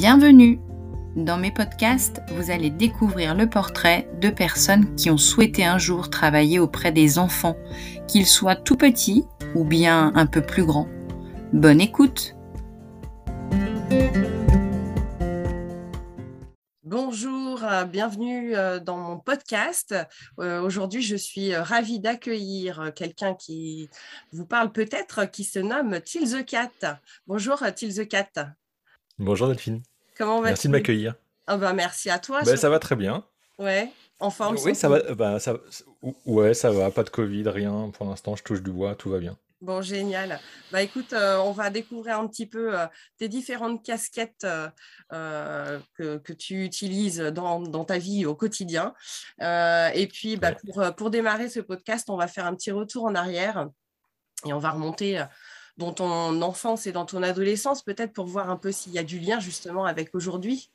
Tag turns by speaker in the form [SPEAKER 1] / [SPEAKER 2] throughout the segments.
[SPEAKER 1] Bienvenue Dans mes podcasts, vous allez découvrir le portrait de personnes qui ont souhaité un jour travailler auprès des enfants, qu'ils soient tout petits ou bien un peu plus grands. Bonne écoute
[SPEAKER 2] Bonjour, euh, bienvenue euh, dans mon podcast. Euh, aujourd'hui, je suis ravie d'accueillir quelqu'un qui vous parle peut-être, qui se nomme Till the Cat. Bonjour Till the Cat.
[SPEAKER 3] Bonjour Delphine.
[SPEAKER 2] Comment vas-tu
[SPEAKER 3] Merci de m'accueillir.
[SPEAKER 2] Ah bah, merci à toi.
[SPEAKER 3] Ben, ça va très bien.
[SPEAKER 2] Ouais, en forme.
[SPEAKER 3] Oui, ça va, bah, ça, ouais, ça va, pas de Covid, rien. Pour l'instant, je touche du bois, tout va bien.
[SPEAKER 2] Bon, génial. Bah écoute, euh, on va découvrir un petit peu euh, tes différentes casquettes euh, que, que, tu utilises dans, dans, ta vie au quotidien. et puis, bah, pour, pour, démarrer ce podcast, on va faire un petit retour en arrière et on va remonter dans ton enfance et dans ton adolescence, peut-être pour voir un peu s'il y a du lien justement avec aujourd'hui?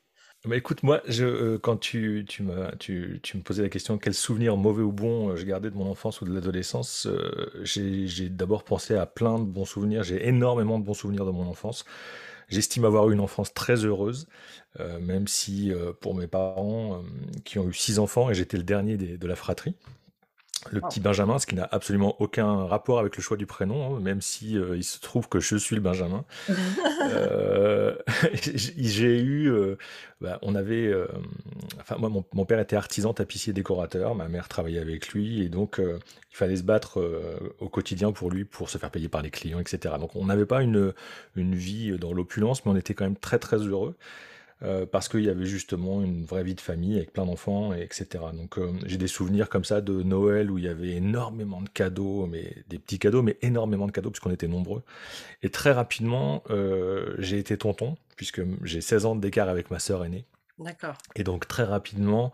[SPEAKER 3] Bah écoute, moi, euh, quand tu, tu, me posais la question quel souvenir mauvais ou bon euh, je gardais de mon enfance ou de l'adolescence, euh, j'ai d'abord pensé à plein de bons souvenirs. J'ai énormément de bons souvenirs de mon enfance. J'estime avoir eu une enfance très heureuse, même si pour mes parents qui ont eu six enfants et j'étais le dernier de la fratrie, le petit Benjamin, ce qui n'a absolument aucun rapport avec le choix du prénom, hein, même si euh, il se trouve que je suis le Benjamin. euh, j'ai eu, euh, bah, on avait, enfin moi, mon, père était artisan, tapissier, décorateur, ma mère travaillait avec lui, et donc il fallait se battre au quotidien pour lui, pour se faire payer par les clients, etc. Donc on n'avait pas une, une vie dans l'opulence, mais on était quand même très très heureux. Euh, parce qu'il y avait justement une vraie vie de famille avec plein d'enfants, etc. Donc euh, j'ai des souvenirs comme ça de Noël où il y avait énormément de cadeaux, mais des petits cadeaux, mais énormément de cadeaux puisqu'on était nombreux. Et très rapidement, euh, j'ai été tonton puisque j'ai 16 ans d'écart avec ma sœur aînée.
[SPEAKER 2] D'accord.
[SPEAKER 3] Et donc très rapidement,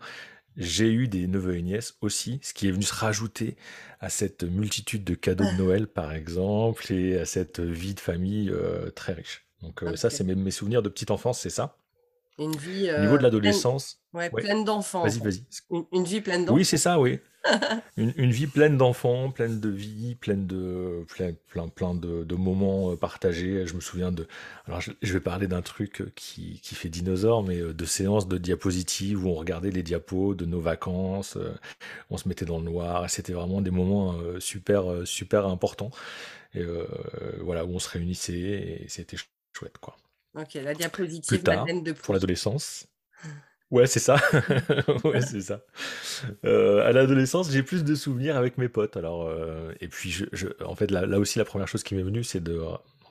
[SPEAKER 3] j'ai eu des neveux et nièces aussi, ce qui est venu se rajouter à cette multitude de cadeaux de Noël, par exemple, et à cette vie de famille très riche. Donc ça, c'est mes, mes, souvenirs de petite enfance, c'est ça.
[SPEAKER 2] Une vie.
[SPEAKER 3] Au niveau de l'adolescence.
[SPEAKER 2] Pleine, ouais, pleine d'enfants.
[SPEAKER 3] Vas-y, vas-y.
[SPEAKER 2] Une, vie pleine d'enfants.
[SPEAKER 3] Oui, c'est ça, oui. une, vie pleine d'enfants, pleine de vie, pleine de plein, plein, plein de, de, moments partagés. Je me souviens de. Alors, je, vais parler d'un truc qui, qui, fait dinosaure, mais de séances de diapositives où on regardait les diapos de nos vacances. On se mettait dans le noir. C'était vraiment des moments super, super importants. Et voilà, où on se réunissait et c'était chouette, quoi.
[SPEAKER 2] Ok, la diapositive tard, de
[SPEAKER 3] Pour l'adolescence. Ouais, c'est ça. ouais, c'est ça. Euh, à l'adolescence, j'ai plus de souvenirs avec mes potes. Alors, euh, et puis, je, je, en fait, là, là, aussi, la première chose qui m'est venue, c'est de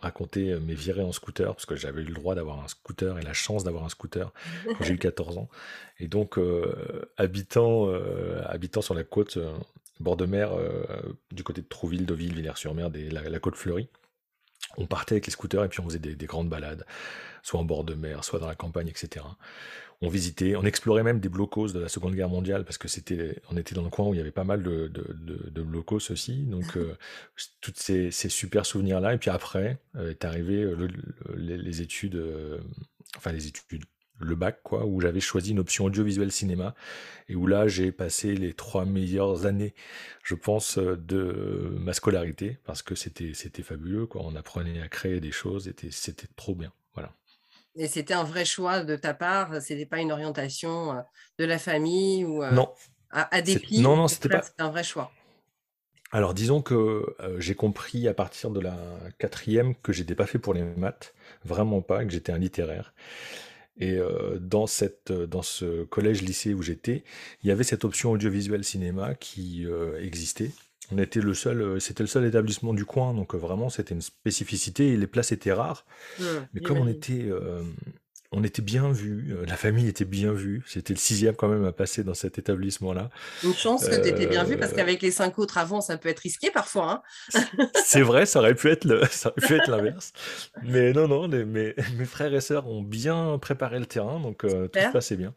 [SPEAKER 3] raconter mes virées en scooter, parce que j'avais eu le droit d'avoir un scooter et la chance d'avoir un scooter quand j'ai eu 14 ans. Et donc, euh, habitant, euh, habitant sur la côte, euh, bord de mer, du côté de Trouville, Deauville, Villers-sur-Mer, la, la côte fleurie, on partait avec les scooters et puis on faisait des, grandes balades, soit en bord de mer, soit dans la campagne, etc. On visitait, on explorait même des blocos de la Seconde Guerre mondiale parce que c'était, on était dans le coin où il y avait pas mal de, blocos aussi. Donc, euh, tous ces, super souvenirs-là. Et puis après, euh, est arrivé euh, les, études, enfin les études, le bac, quoi, où j'avais choisi une option audiovisuel cinéma, et où là j'ai passé les trois meilleures années, je pense, de ma scolarité, parce que c'était c'était fabuleux, quoi. On apprenait à créer des choses, c'était c'était trop bien, voilà.
[SPEAKER 2] Et c'était un vrai choix de ta part, c'était pas une orientation euh, de la famille ou euh,
[SPEAKER 3] non.
[SPEAKER 2] À, dépit.
[SPEAKER 3] Non, non, c'était pas.
[SPEAKER 2] C'était un vrai choix.
[SPEAKER 3] Alors disons que euh, j'ai compris à partir de la quatrième que j'étais pas fait pour les maths, vraiment pas, que j'étais un littéraire. Et euh, dans, cette, euh, dans ce collège-lycée où j'étais, il y avait cette option audiovisuel cinéma qui euh, existait. On était le seul, c'était le seul établissement du coin, donc vraiment c'était une spécificité et les places étaient rares. Mmh, Mais comme on était, on était bien vu, la famille était bien vue. C'était le sixième quand même à passer dans cet établissement-là.
[SPEAKER 2] Une chance que tu étais bien vu parce qu'avec les cinq autres avant, ça peut être risqué parfois.
[SPEAKER 3] Hein c'est vrai, ça aurait pu être le, ça aurait pu être l'inverse. Mais non, non, mes, mes, frères et sœurs ont bien préparé le terrain, donc tout se passait bien.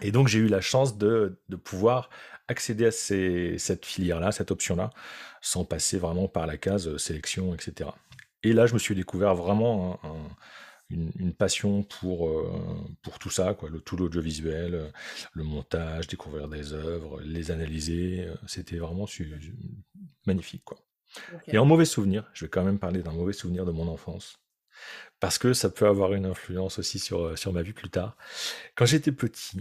[SPEAKER 3] Et donc j'ai eu la chance de, de pouvoir accéder à ces, cette filière-là, cette option-là, sans passer vraiment par la case sélection, etc. Et là, je me suis découvert vraiment un une, passion pour, euh, pour tout ça, quoi, le, tout l'audiovisuel, euh, le montage, découvrir des œuvres, les analyser. Euh, c'était vraiment magnifique. Quoi. Et en mauvais souvenir, je vais quand même parler d'un mauvais souvenir de mon enfance. parce que ça peut avoir une influence aussi sur, sur ma vie plus tard. Quand j'étais petit,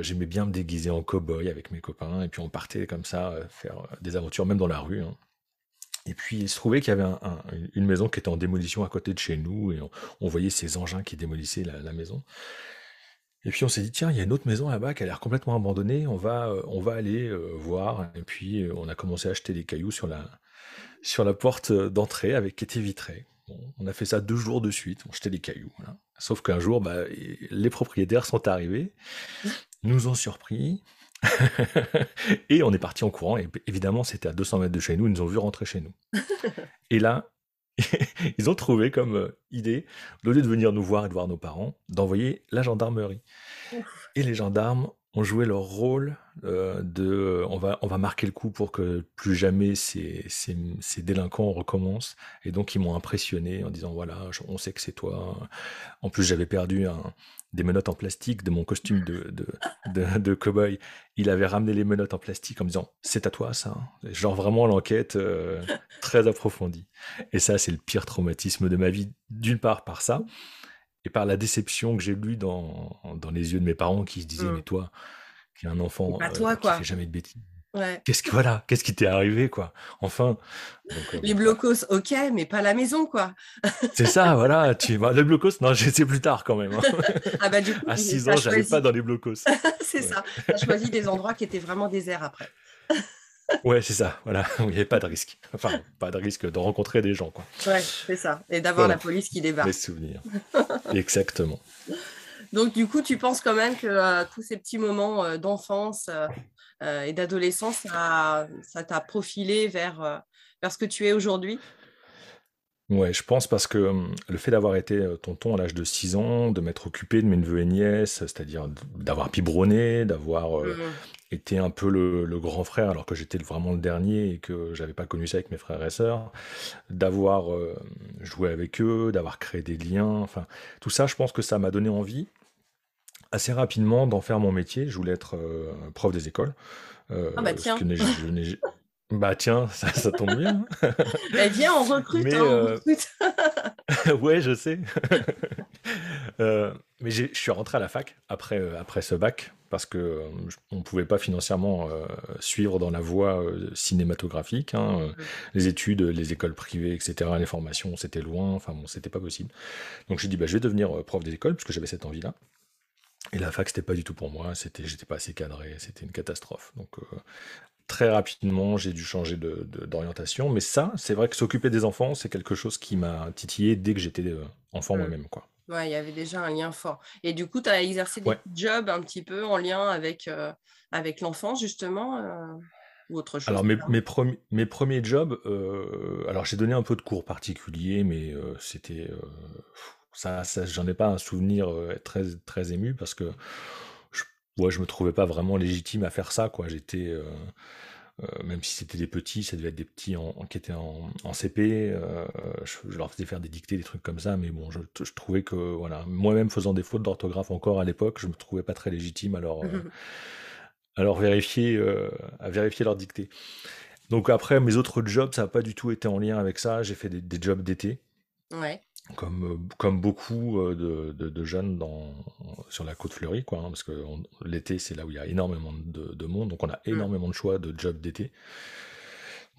[SPEAKER 3] j'aimais bien me déguiser en cow-boy avec mes copains, et puis on partait comme ça faire des aventures, même dans la rue. Hein. Et puis il se trouvait qu'il y avait une maison qui était en démolition à côté de chez nous, et on, voyait ces engins qui démolissaient la, maison. Et puis on s'est dit, tiens, il y a une autre maison là-bas qui a l'air complètement abandonnée, on va, on va aller voir. Et puis on a commencé à acheter des cailloux sur la, sur la porte d'entrée avec qui était vitrée. on a fait ça deux jours de suite, on jetait des cailloux. Sauf qu'un jour, bah, les propriétaires sont arrivés, nous ont surpris, et on est parti en courant. Et évidemment, c'était à 200 mètres de chez nous, ils nous ont vu rentrer chez nous. et là, ils ont trouvé comme euh, idée, au lieu de venir nous voir et de voir nos parents, d'envoyer la gendarmerie. Et les gendarmes ont joué leur rôle euh, de euh, on va, on va marquer le coup pour que plus jamais ces, ces, ces délinquants recommencent. Et donc ils m'ont impressionné en disant voilà, on sait que c'est toi. En plus j'avais perdu un, des menottes en plastique de mon costume de, de, de, de cow-boy. Il avait ramené les menottes en plastique en me disant c'est à toi ça. Genre vraiment l'enquête euh, très approfondie. Et ça c'est le pire traumatisme de ma vie, d'une part par ça et par la déception que j'ai lue dans, dans les yeux de mes parents qui se disaient mmh. mais toi qui es un enfant
[SPEAKER 2] euh, toi, qui
[SPEAKER 3] fait jamais de bêtises Qu'est-ce que voilà, qu'est-ce qui t'est arrivé quoi? Enfin.
[SPEAKER 2] Euh, les blocos, ok, mais pas la maison quoi.
[SPEAKER 3] c'est ça, voilà. Tu bah, les blocos, non, j'ai plus tard quand même. Hein. ah bah du coup. À 6 ans, j'allais pas dans les blocos.
[SPEAKER 2] c'est ça. Tu as choisi des endroits qui étaient vraiment déserts après.
[SPEAKER 3] Ouais, c'est ça, voilà, il n'y avait pas de risque. Enfin, pas de risque de rencontrer des gens, quoi.
[SPEAKER 2] Ouais, c'est ça. Et d'avoir la police qui débarque.
[SPEAKER 3] Les souvenirs. Exactement.
[SPEAKER 2] Donc, du coup, tu penses quand même que euh, tous ces petits moments euh, d'enfance euh, et d'adolescence, ça t'a profilé vers, vers ce que tu es aujourd'hui?
[SPEAKER 3] Ouais, je pense parce que hum, le fait d'avoir été tonton à l'âge de 6 ans, de m'être occupé de mes neveux et nièces, c'est-à-dire d'avoir biberonné, d'avoir mmh. était un peu le, grand frère, alors que j'étais vraiment le dernier et que j'avais pas connu ça avec mes frères et sœurs, d'avoir euh, joué avec eux, d'avoir créé des liens, enfin, tout ça, je pense que ça m'a donné envie assez rapidement d'en faire mon métier. Je voulais être euh, prof des écoles.
[SPEAKER 2] Euh, ah bah tiens.
[SPEAKER 3] Bah tiens, ça, tombe bien.
[SPEAKER 2] bah viens, on recrute. Mais, hein,
[SPEAKER 3] ouais, je sais. mais je suis rentré à la fac après, après ce bac parce que euh, on ne pouvait pas financièrement euh, suivre dans la voie euh, cinématographique. Hein, les études, les écoles privées, etc., les formations, c'était loin, enfin bon, c'était pas possible. Donc j'ai dit, bah, je vais devenir prof des écoles, puisque j'avais cette envie-là. Et la fac, c'était pas du tout pour moi, c'était, j'étais pas assez cadré, c'était une catastrophe. Donc très rapidement, j'ai dû changer d'orientation. Mais ça, c'est vrai que s'occuper des enfants, c'est quelque chose qui m'a titillé dès que j'étais enfant mmh. moi-même. quoi.
[SPEAKER 2] Ouais, il y avait déjà un lien fort. Et du coup, tu as exercé des jobs un petit peu en lien avec, euh, avec l'enfance, justement, euh, ou autre chose?
[SPEAKER 3] Alors, mes, mes, mes premiers jobs, euh, alors j'ai donné un peu de cours particuliers, mais c'était. Ça, ça j'en ai pas un souvenir très, très ému parce que je, ouais, je me trouvais pas vraiment légitime à faire ça, quoi. J'étais. Euh, même si c'était des petits, ça devait être des petits en, qui étaient en, CP. Euh, je, leur faisais faire des dictées, des trucs comme ça, mais bon, je, trouvais que, voilà, moi-même faisant des fautes d'orthographe encore à l'époque, je me trouvais pas très légitime alors, alors vérifier, euh, à vérifier leur dictée. Donc après, mes autres jobs, ça n'a pas du tout été en lien avec ça. J'ai fait des, des jobs d'été.
[SPEAKER 2] Ouais
[SPEAKER 3] comme, euh, comme beaucoup euh, de, de, jeunes dans, sur la côte fleurie, quoi, hein, parce que l'été, c'est là où il y a énormément de, de, monde, donc on a mmh. énormément de choix de jobs d'été.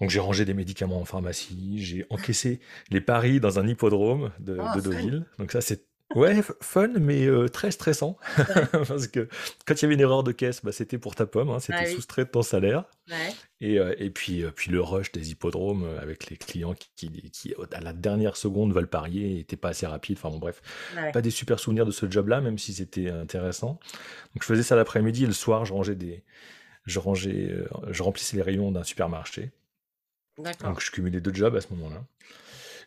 [SPEAKER 3] Donc j'ai rangé des médicaments en pharmacie, j'ai encaissé les paris dans un hippodrome de, oh, de Deauville. Donc ça, c'est Ouais, fun, mais euh, très stressant. Parce que quand il y avait une erreur de caisse, bah, c'était pour ta pomme, hein, c'était ah soustrait de ton salaire. Et, euh, et puis, euh, puis le rush des hippodromes avec les clients qui, qui, à la dernière seconde, veulent parier et t'es pas assez rapide. Enfin bon, bref, pas des super souvenirs de ce job-là, même si c'était intéressant. Donc je faisais ça l'après-midi et le soir, je rangeais des. Je, rangeais, je remplissais les rayons d'un supermarché. Donc je cumulais deux jobs à ce moment-là.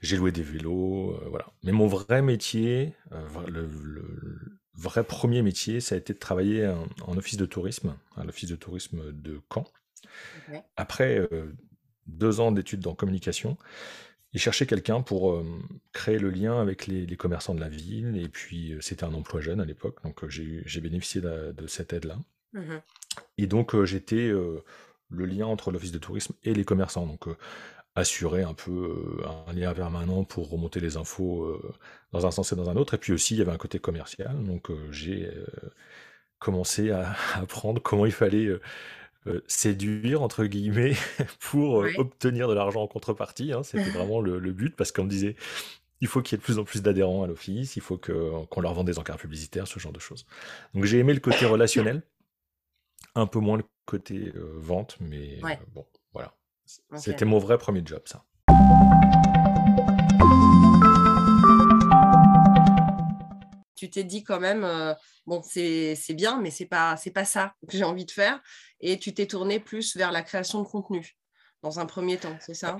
[SPEAKER 3] J'ai loué des vélos, euh, voilà. Mais mon vrai métier, euh, le, vrai premier métier, ça a été de travailler en, office de tourisme, à l'office de tourisme de Caen. Après euh, deux ans d'études en communication, ils cherchaient quelqu'un pour créer le lien avec les, commerçants de la ville. Et puis, c'était un emploi jeune à l'époque, donc j'ai bénéficié de, cette aide-là. Mmh et donc, j'étais le lien entre l'office de tourisme et les commerçants. Donc, assurer un peu un lien permanent pour remonter les infos dans un sens et dans un autre. Et puis aussi, il y avait un côté commercial. Donc, j'ai commencé à apprendre comment il fallait séduire, entre guillemets, pour obtenir de l'argent en contrepartie. Hein. C'était vraiment le, but parce qu'on me disait il faut qu'il y ait de plus en plus d'adhérents à l'office, il faut qu'on leur vende des encarts publicitaires, ce genre de choses. Donc j'ai aimé le côté relationnel, un peu moins le côté vente, mais bon, C'était mon vrai premier job, ça.
[SPEAKER 2] Tu t'es dit quand même, bon, c'est bien, mais c'est pas, pas ça que j'ai envie de faire. Et tu t'es tourné plus vers la création de contenu dans un premier temps, c'est ça?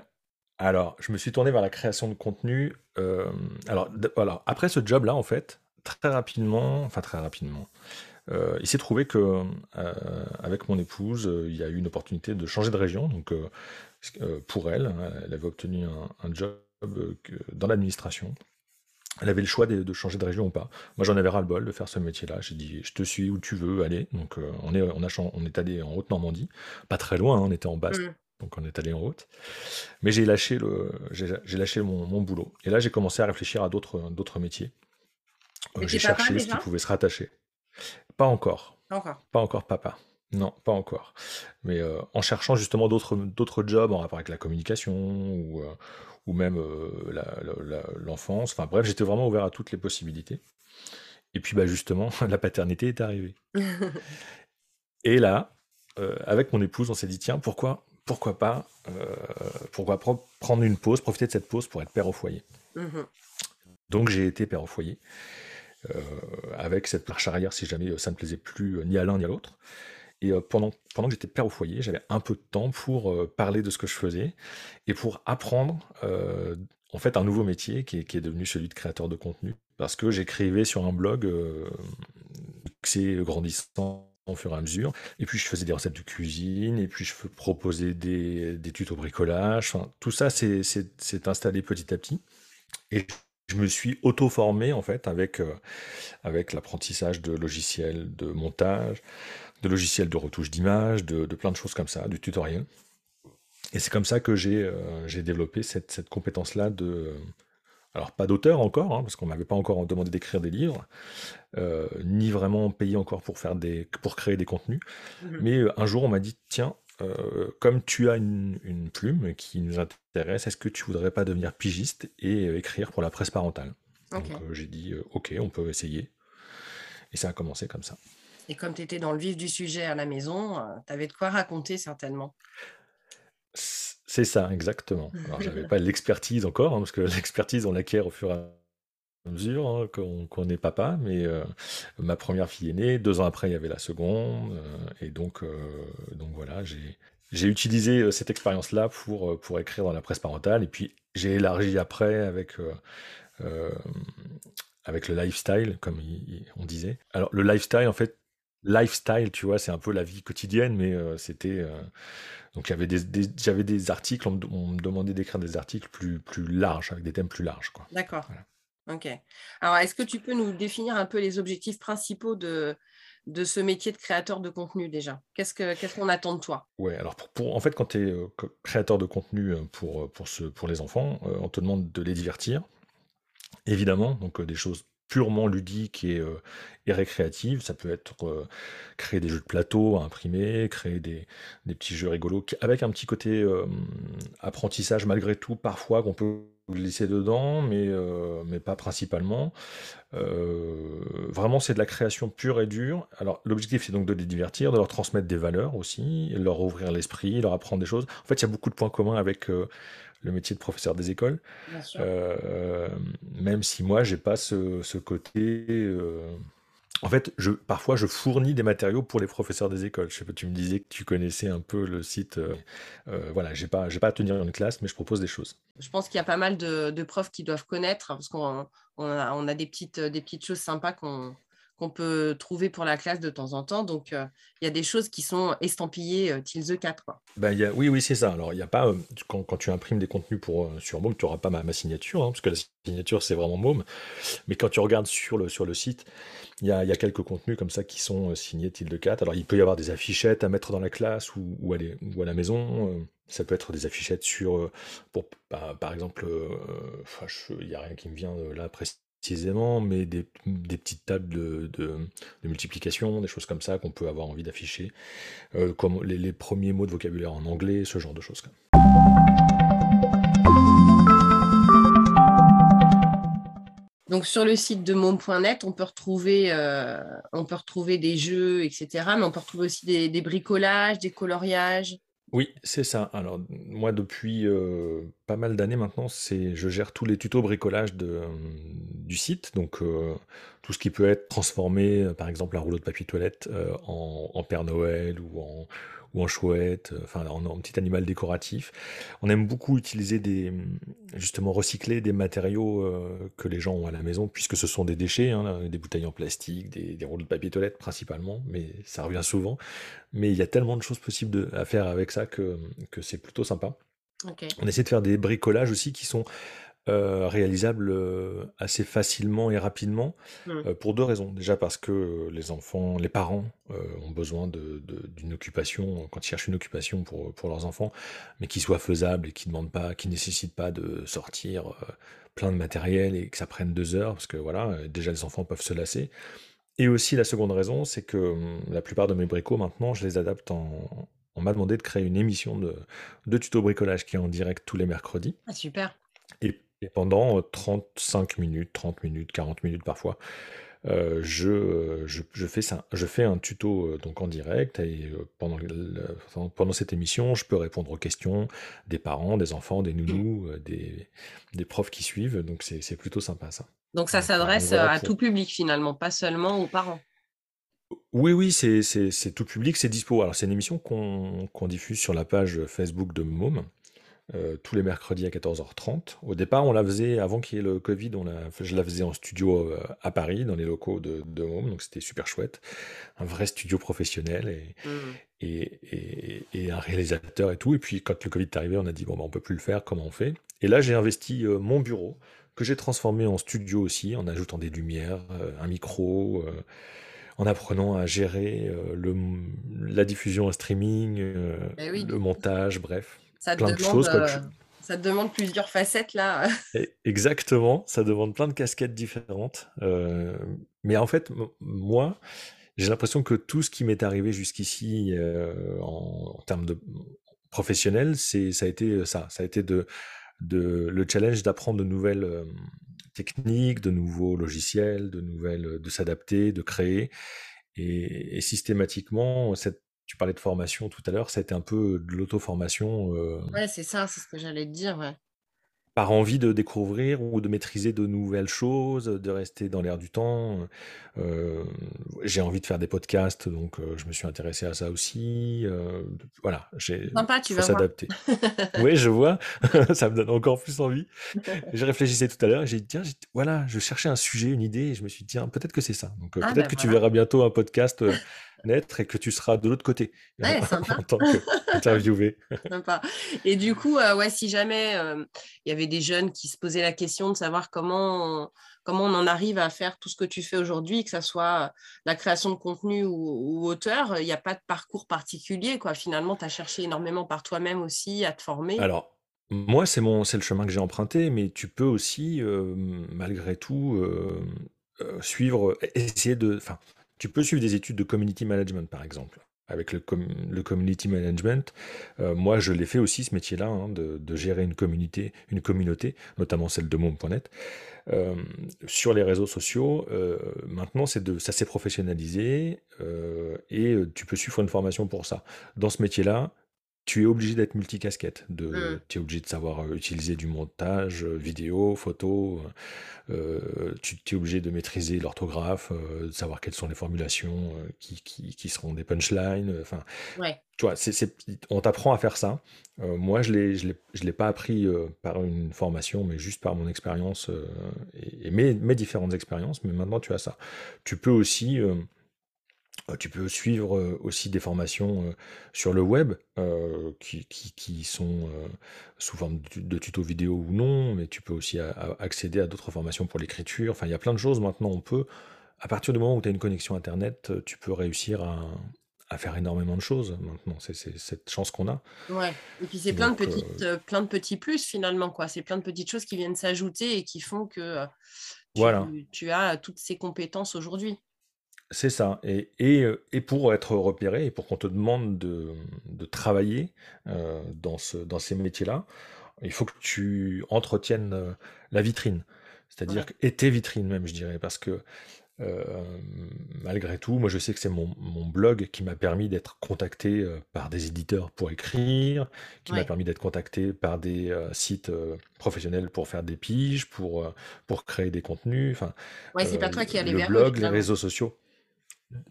[SPEAKER 3] Alors, je me suis tourné vers la création de contenu. Euh, alors, voilà. après ce job-là, en fait, très rapidement, enfin très rapidement, euh, il s'est trouvé que euh, avec mon épouse, il y a eu une opportunité de changer de région. Donc, pour elle, hein, elle avait obtenu un, job dans l'administration. Elle avait le choix de, changer de région ou pas. Moi, j'en avais ras-le-bol de faire ce métier-là. J'ai dit, je te suis où tu veux aller. Donc, on, est, on, a, on est allé en Haute-Normandie, pas très loin, hein, on était en basse mmh donc on est allé en route. Mais j'ai lâché, le, j'ai, lâché mon, boulot. Et là, j'ai commencé à réfléchir à d'autres, d'autres métiers.
[SPEAKER 2] Euh, j'ai cherché
[SPEAKER 3] ce qui pouvait se rattacher. Pas encore. Encore. Pas encore papa. Non, pas encore. Mais euh, en cherchant justement d'autres, jobs en rapport avec la communication ou, euh, ou même l'enfance. Enfin bref, j'étais vraiment ouvert à toutes les possibilités. Et puis bah, justement, la paternité est arrivée. Et là, avec mon épouse, on s'est dit, tiens, pourquoi pourquoi pas, euh, pourquoi prendre une pause, profiter de cette pause pour être père au foyer. Mmh Donc j'ai été père au foyer, euh, avec cette marche arrière si jamais ça ne plaisait plus ni à l'un ni à l'autre. Et euh, pendant, pendant que j'étais père au foyer, j'avais un peu de temps pour parler de ce que je faisais et pour apprendre en fait un nouveau métier qui est, devenu celui de créateur de contenu. Parce que j'écrivais sur un blog, c'est grandissant au fur et à mesure. Et puis je faisais des recettes de cuisine, et puis je proposais des, des tutos bricolage. Tout ça s'est installé petit à petit. Et je me suis auto-formé en fait avec, euh, avec l'apprentissage de logiciels de montage, de logiciels de retouche d'image, de, de, plein de choses comme ça, du tutoriel. Et c'est comme ça que j'ai euh, développé cette, cette compétence-là de, alors pas d'auteur encore, hein, parce qu'on m'avait pas encore demandé d'écrire des livres, euh, ni vraiment payé encore pour, faire des, pour créer des contenus. Mmh Mais euh, un jour, on m'a dit, tiens, euh, comme tu as une, plume qui nous intéresse, est-ce que tu voudrais pas devenir pigiste et écrire pour la presse parentale? Donc j'ai dit, ok, on peut essayer. Et ça a commencé comme ça.
[SPEAKER 2] Et comme tu étais dans le vif du sujet à la maison, tu avais de quoi raconter certainement.
[SPEAKER 3] C'est ça, exactement. Alors, j'avais pas l'expertise encore, hein, parce que l'expertise, on l'acquiert au fur et à mesure hein, qu'on est papa, mais euh, ma première fille est née, deux ans après, il y avait la seconde, euh, et donc, euh, donc voilà, j'ai utilisé cette expérience-là pour, pour écrire dans la presse parentale, et puis j'ai élargi après avec, avec le lifestyle, comme on disait. Alors, le lifestyle, en fait, lifestyle, tu vois, c'est un peu la vie quotidienne, mais c'était donc j'avais des, j'avais des articles, on me, demandait d'écrire des articles plus, plus larges, avec des thèmes plus larges.
[SPEAKER 2] D'accord. Ok. Alors, est-ce que tu peux nous définir un peu les objectifs principaux de, de ce métier de créateur de contenu déjà? Qu'est-ce qu'on ce qu'on attend de toi?
[SPEAKER 3] Ouais, alors pour, en fait, quand tu es euh, créateur de contenu euh, pour, euh, pour, ce, pour les enfants, on te demande de les divertir, évidemment, donc des choses purement ludique et, et récréative. Ça peut être créer des jeux de plateau à imprimer, créer des, des petits jeux rigolos avec un petit côté apprentissage malgré tout, parfois qu'on peut glisser dedans, mais, mais pas principalement. vraiment, c'est de la création pure et dure. Alors, l'objectif, c'est donc de les divertir, de leur transmettre des valeurs aussi, leur ouvrir l'esprit, leur apprendre des choses. En fait, il y a beaucoup de points communs avec le métier de professeur des écoles. Euh, même si moi, j'ai pas ce, côté. Euh, en fait, je, parfois, je fournis des matériaux pour les professeurs des écoles. Je sais pas, tu me disais que tu connaissais un peu le site. Euh, voilà, j'ai pas, pas à tenir une classe, mais je propose des choses.
[SPEAKER 2] Je pense qu'il y a pas mal de, profs qui doivent connaître, parce qu'on on a, des, petites, des petites choses sympas qu'on qu'on peut trouver pour la classe de temps en temps. Donc, euh, il y a des choses qui sont estampillées euh, Till the 4. Quoi.
[SPEAKER 3] Ben, oui, oui, c'est ça. Alors, il n'y a pas, euh, quand, tu imprimes des contenus pour, sur Môme, tu n'auras pas ma, signature, hein, parce que la signature, c'est vraiment Môme. Mais quand tu regardes sur le, sur le site, il y a, y a, quelques contenus comme ça qui sont signés Till the 4. Alors, il peut y avoir des affichettes à mettre dans la classe ou, ou, à, ou à, la maison. Ça peut être des affichettes sur, pour, bah, par exemple, il n'y a rien qui me vient là précisément, mais des, petites tables de, multiplication, des choses comme ça qu'on peut avoir envie d'afficher, comme les, les, premiers mots de vocabulaire en anglais, ce genre de choses.
[SPEAKER 2] Donc sur le site de mom.net, on peut retrouver, euh, on peut retrouver des jeux, etc. Mais on peut retrouver aussi des, bricolages, des coloriages.
[SPEAKER 3] Oui, c'est ça. Alors moi, depuis euh, pas mal d'années maintenant, c'est je gère tous les tutos bricolage de, du site. Donc euh, tout ce qui peut être transformé, par exemple un rouleau de papier toilette en, en Père Noël ou en ou en chouette, euh, enfin en, petit animal décoratif. On aime beaucoup utiliser des, justement recycler des matériaux euh, que les gens ont à la maison, puisque ce sont des déchets, hein, des bouteilles en plastique, des, des rouleaux de papier toilette principalement, mais ça revient souvent. Mais il y a tellement de choses possibles à faire avec ça que, que c'est plutôt sympa. On essaie de faire des bricolages aussi qui sont euh, réalisable euh, assez facilement et rapidement mmh. euh, pour deux raisons. Déjà parce que les enfants, les parents ont besoin d'une occupation quand ils cherchent une occupation pour, pour leurs enfants, mais qui soit faisable et qui demande pas, qui nécessite pas de sortir plein de matériel et que ça prenne deux heures parce que voilà, déjà les enfants peuvent se lasser. Et aussi la seconde raison, c'est que hum, la plupart de mes bricots maintenant, je les adapte en, on m'a demandé de créer une émission de, de tuto bricolage qui est en direct tous les mercredis.
[SPEAKER 2] Ah, super.
[SPEAKER 3] Et et pendant 35 minutes, 30 minutes, 40 minutes parfois, je, je, fais ça, je fais un tuto donc en direct et pendant, pendant cette émission, je peux répondre aux questions des parents, des enfants, des nounous, des, des profs qui suivent. Donc c'est plutôt sympa ça.
[SPEAKER 2] Donc ça s'adresse à tout public finalement, pas seulement aux parents.
[SPEAKER 3] Oui, oui, c'est tout public, c'est dispo. Alors c'est une émission qu'on diffuse sur la page Facebook de Môme. Euh, tous les mercredis à 14h30. Au départ, on la faisait, avant qu'il y ait le Covid, on je la faisais en studio euh, à Paris, dans les locaux de, de Home, donc c'était super chouette. Un vrai studio professionnel mmh. et, et, un réalisateur et tout. Et puis, quand le Covid est arrivé, on a dit, bon, bah, on peut plus le faire, comment on fait? Et là, j'ai investi euh, mon bureau, que j'ai transformé en studio aussi, en ajoutant des lumières, un micro en apprenant à gérer le, la diffusion en streaming, eh le montage, bref
[SPEAKER 2] ça plein de choses. Euh, ça te demande plusieurs facettes là.
[SPEAKER 3] Exactement, ça demande plein de casquettes différentes. Euh, mais en fait, moi, j'ai l'impression que tout ce qui m'est arrivé jusqu'ici euh, en, termes de professionnel, c'est ça a été ça, ça a été de, de le challenge d'apprendre de nouvelles techniques, de nouveaux logiciels, de nouvelles, de s'adapter, de créer. Et, et, systématiquement, cette tu parlais de formation tout à l'heure, ça a été un peu de l'auto-formation.
[SPEAKER 2] Euh, ouais, c'est ça, c'est ce que j'allais te dire, ouais
[SPEAKER 3] par envie de découvrir ou de maîtriser de nouvelles choses, de rester dans l'air du temps. Euh, j'ai envie de faire des podcasts, donc euh, je me suis intéressé à ça aussi. Voilà, j'ai faut s'adapter. oui, je vois, ça me donne encore plus envie. je réfléchissais tout à l'heure, j'ai dit tiens, voilà, je cherchais un sujet, une idée, et je me suis dit tiens, peut-être que c'est ça. Donc ah, peut-être ben que tu verras bientôt un podcast naître et que tu seras de l'autre côté en tant qu'interviewé.
[SPEAKER 2] sympa. Et du coup, ouais, si jamais il y avait des jeunes qui se posaient la question de savoir comment on, comment on en arrive à faire tout ce que tu fais aujourd'hui, que ce soit la création de contenu ou, auteur, il n'y a pas de parcours particulier. Quoi. Finalement, tu as cherché énormément par toi-même aussi à te former.
[SPEAKER 3] Alors, moi, c'est mon, c'est le chemin que j'ai emprunté, mais tu peux aussi, euh, malgré tout, euh, euh, suivre, essayer de, enfin, tu peux suivre des études de community management, par exemple avec le, community management. Euh, moi, je l'ai fait aussi ce métier-là, hein, de, gérer une communauté, une communauté, notamment celle de Mom.net, euh, sur les réseaux sociaux. Euh, maintenant, de, ça s'est professionnalisé et tu peux suivre une formation pour ça. Dans ce métier-là, tu es obligé d'être multicasquette. De, mmh. Tu es obligé de savoir euh, utiliser du montage, euh, vidéo, photo. Euh, tu es obligé de maîtriser l'orthographe, de savoir quelles sont les formulations qui, qui, qui, seront des punchlines. Enfin,
[SPEAKER 2] ouais.
[SPEAKER 3] tu vois, on t'apprend à faire ça. moi, je ne l'ai pas appris par une formation, mais juste par mon expérience et, et mes, mes, différentes expériences. Mais maintenant, tu as ça. Tu peux aussi tu peux suivre euh, aussi des formations euh, sur le web qui, sont sous forme de tutos vidéo ou non, mais tu peux aussi accéder à d'autres formations pour l'écriture. Enfin, il y a plein de choses maintenant. On peut, à partir du moment où tu as une connexion Internet, tu peux réussir à faire énormément de choses maintenant. C'est cette chance qu'on a.
[SPEAKER 2] Ouais. Et puis c'est plein de petites, plein de petits plus finalement quoi. C'est plein de petites choses qui viennent s'ajouter et qui font que tu, voilà. tu as toutes ces compétences aujourd'hui.
[SPEAKER 3] C'est ça. Et, et, et, pour être repéré et pour qu'on te demande de, de travailler dans, ce, dans ces métiers-là, il faut que tu entretiennes la vitrine. C'est-à-dire que, et tes vitrines même, je dirais, parce que euh, malgré tout, moi je sais que c'est mon, blog qui m'a permis d'être contacté euh, par des éditeurs pour écrire, qui m'a permis d'être contacté par des euh, sites professionnels pour faire des piges, pour, pour créer des contenus. Enfin,
[SPEAKER 2] ouais, c'est pas toi qui allais
[SPEAKER 3] le blog, les réseaux sociaux.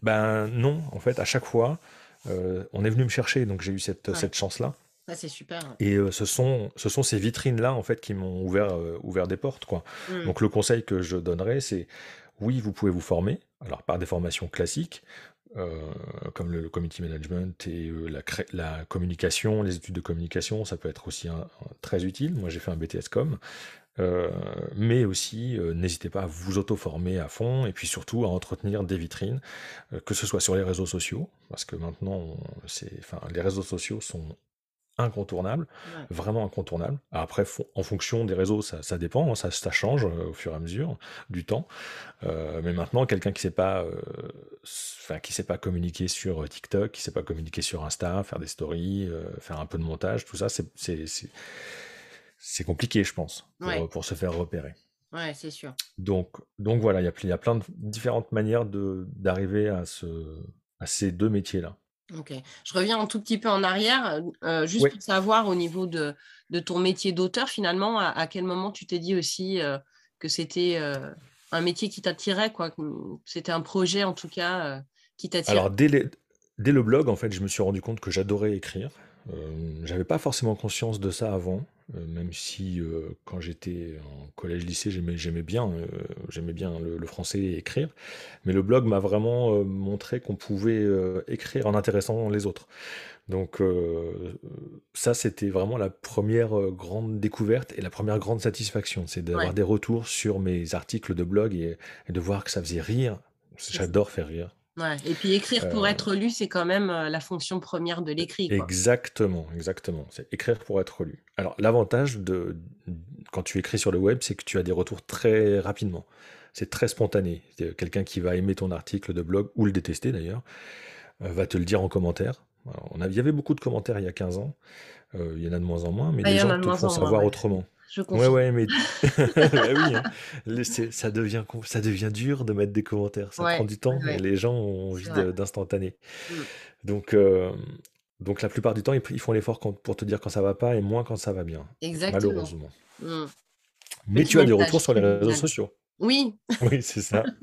[SPEAKER 3] Ben non, en fait, à chaque fois, on est venu me chercher, donc j'ai eu cette, cette chance-là.
[SPEAKER 2] c'est super.
[SPEAKER 3] Et ce, sont, ce sont ces vitrines-là, en fait, qui m'ont ouvert, ouvert des portes. Quoi. Mmh. Donc le conseil que je donnerais, c'est oui, vous pouvez vous former, alors par des formations classiques, euh, comme le, community management et euh, la, communication, les études de communication, ça peut être aussi très utile. Moi, j'ai fait un BTS Com. Euh, mais aussi, n'hésitez pas à vous auto-former à fond et puis surtout à entretenir des vitrines, que ce soit sur les réseaux sociaux, parce que maintenant, enfin, les réseaux sociaux sont incontournable, vraiment incontournable. Après, en fonction des réseaux, ça, dépend, hein, ça, ça, change euh, au fur et à mesure du temps. Euh, mais maintenant, quelqu'un qui sait pas, euh, qui sait pas communiquer sur TikTok, qui sait pas communiquer sur Insta, faire des stories, faire un peu de montage, tout ça, c'est compliqué, je pense, pour, se faire repérer.
[SPEAKER 2] Ouais, c'est sûr.
[SPEAKER 3] Donc, donc voilà, il y a, y a plein de différentes manières d'arriver à, ce, à ces deux métiers-là.
[SPEAKER 2] Ok. Je reviens un tout petit peu en arrière, euh, juste pour savoir au niveau de, de ton métier d'auteur, finalement, à, quel moment tu t'es dit aussi euh, que c'était euh, un métier qui t'attirait, quoi. C'était un projet, en tout cas, qui t'attirait.
[SPEAKER 3] Alors, dès, dès, le blog, en fait, je me suis rendu compte que j'adorais écrire. J'avais pas forcément conscience de ça avant. Euh, même si euh, quand j'étais en collège-lycée, j'aimais bien, euh, j'aimais bien le, français et écrire. Mais le blog m'a vraiment montré qu'on pouvait écrire en intéressant les autres. Donc ça, c'était vraiment la première grande découverte et la première grande satisfaction, c'est d'avoir des retours sur mes articles de blog et de voir que ça faisait rire. J'adore faire rire.
[SPEAKER 2] Et puis écrire pour euh. être lu, c'est quand même euh, la fonction première de l'écrit.
[SPEAKER 3] Exactement, exactement. C'est écrire pour être lu. Alors l'avantage de quand tu écris sur le web, c'est que tu as des retours très rapidement. C'est très spontané. Quelqu'un qui va aimer ton article de blog ou le détester d'ailleurs euh, va te le dire en commentaire. on il y avait beaucoup de commentaires il y a 15 ans. il y en a de moins en moins, mais les gens te font savoir autrement.
[SPEAKER 2] Je ouais, ouais, mais
[SPEAKER 3] bah oui, hein. ça, devient, ça devient dur de mettre des commentaires. Ça prend du temps et les gens ont envie d'instantané. Mm. Donc, euh, donc la plupart du temps, ils, font l'effort pour te dire quand ça va pas et moins quand ça va bien. Exactement. Malheureusement. Mm. Mais tu as des retours sur les réseaux sociaux.
[SPEAKER 2] Oui.
[SPEAKER 3] Oui, c'est ça.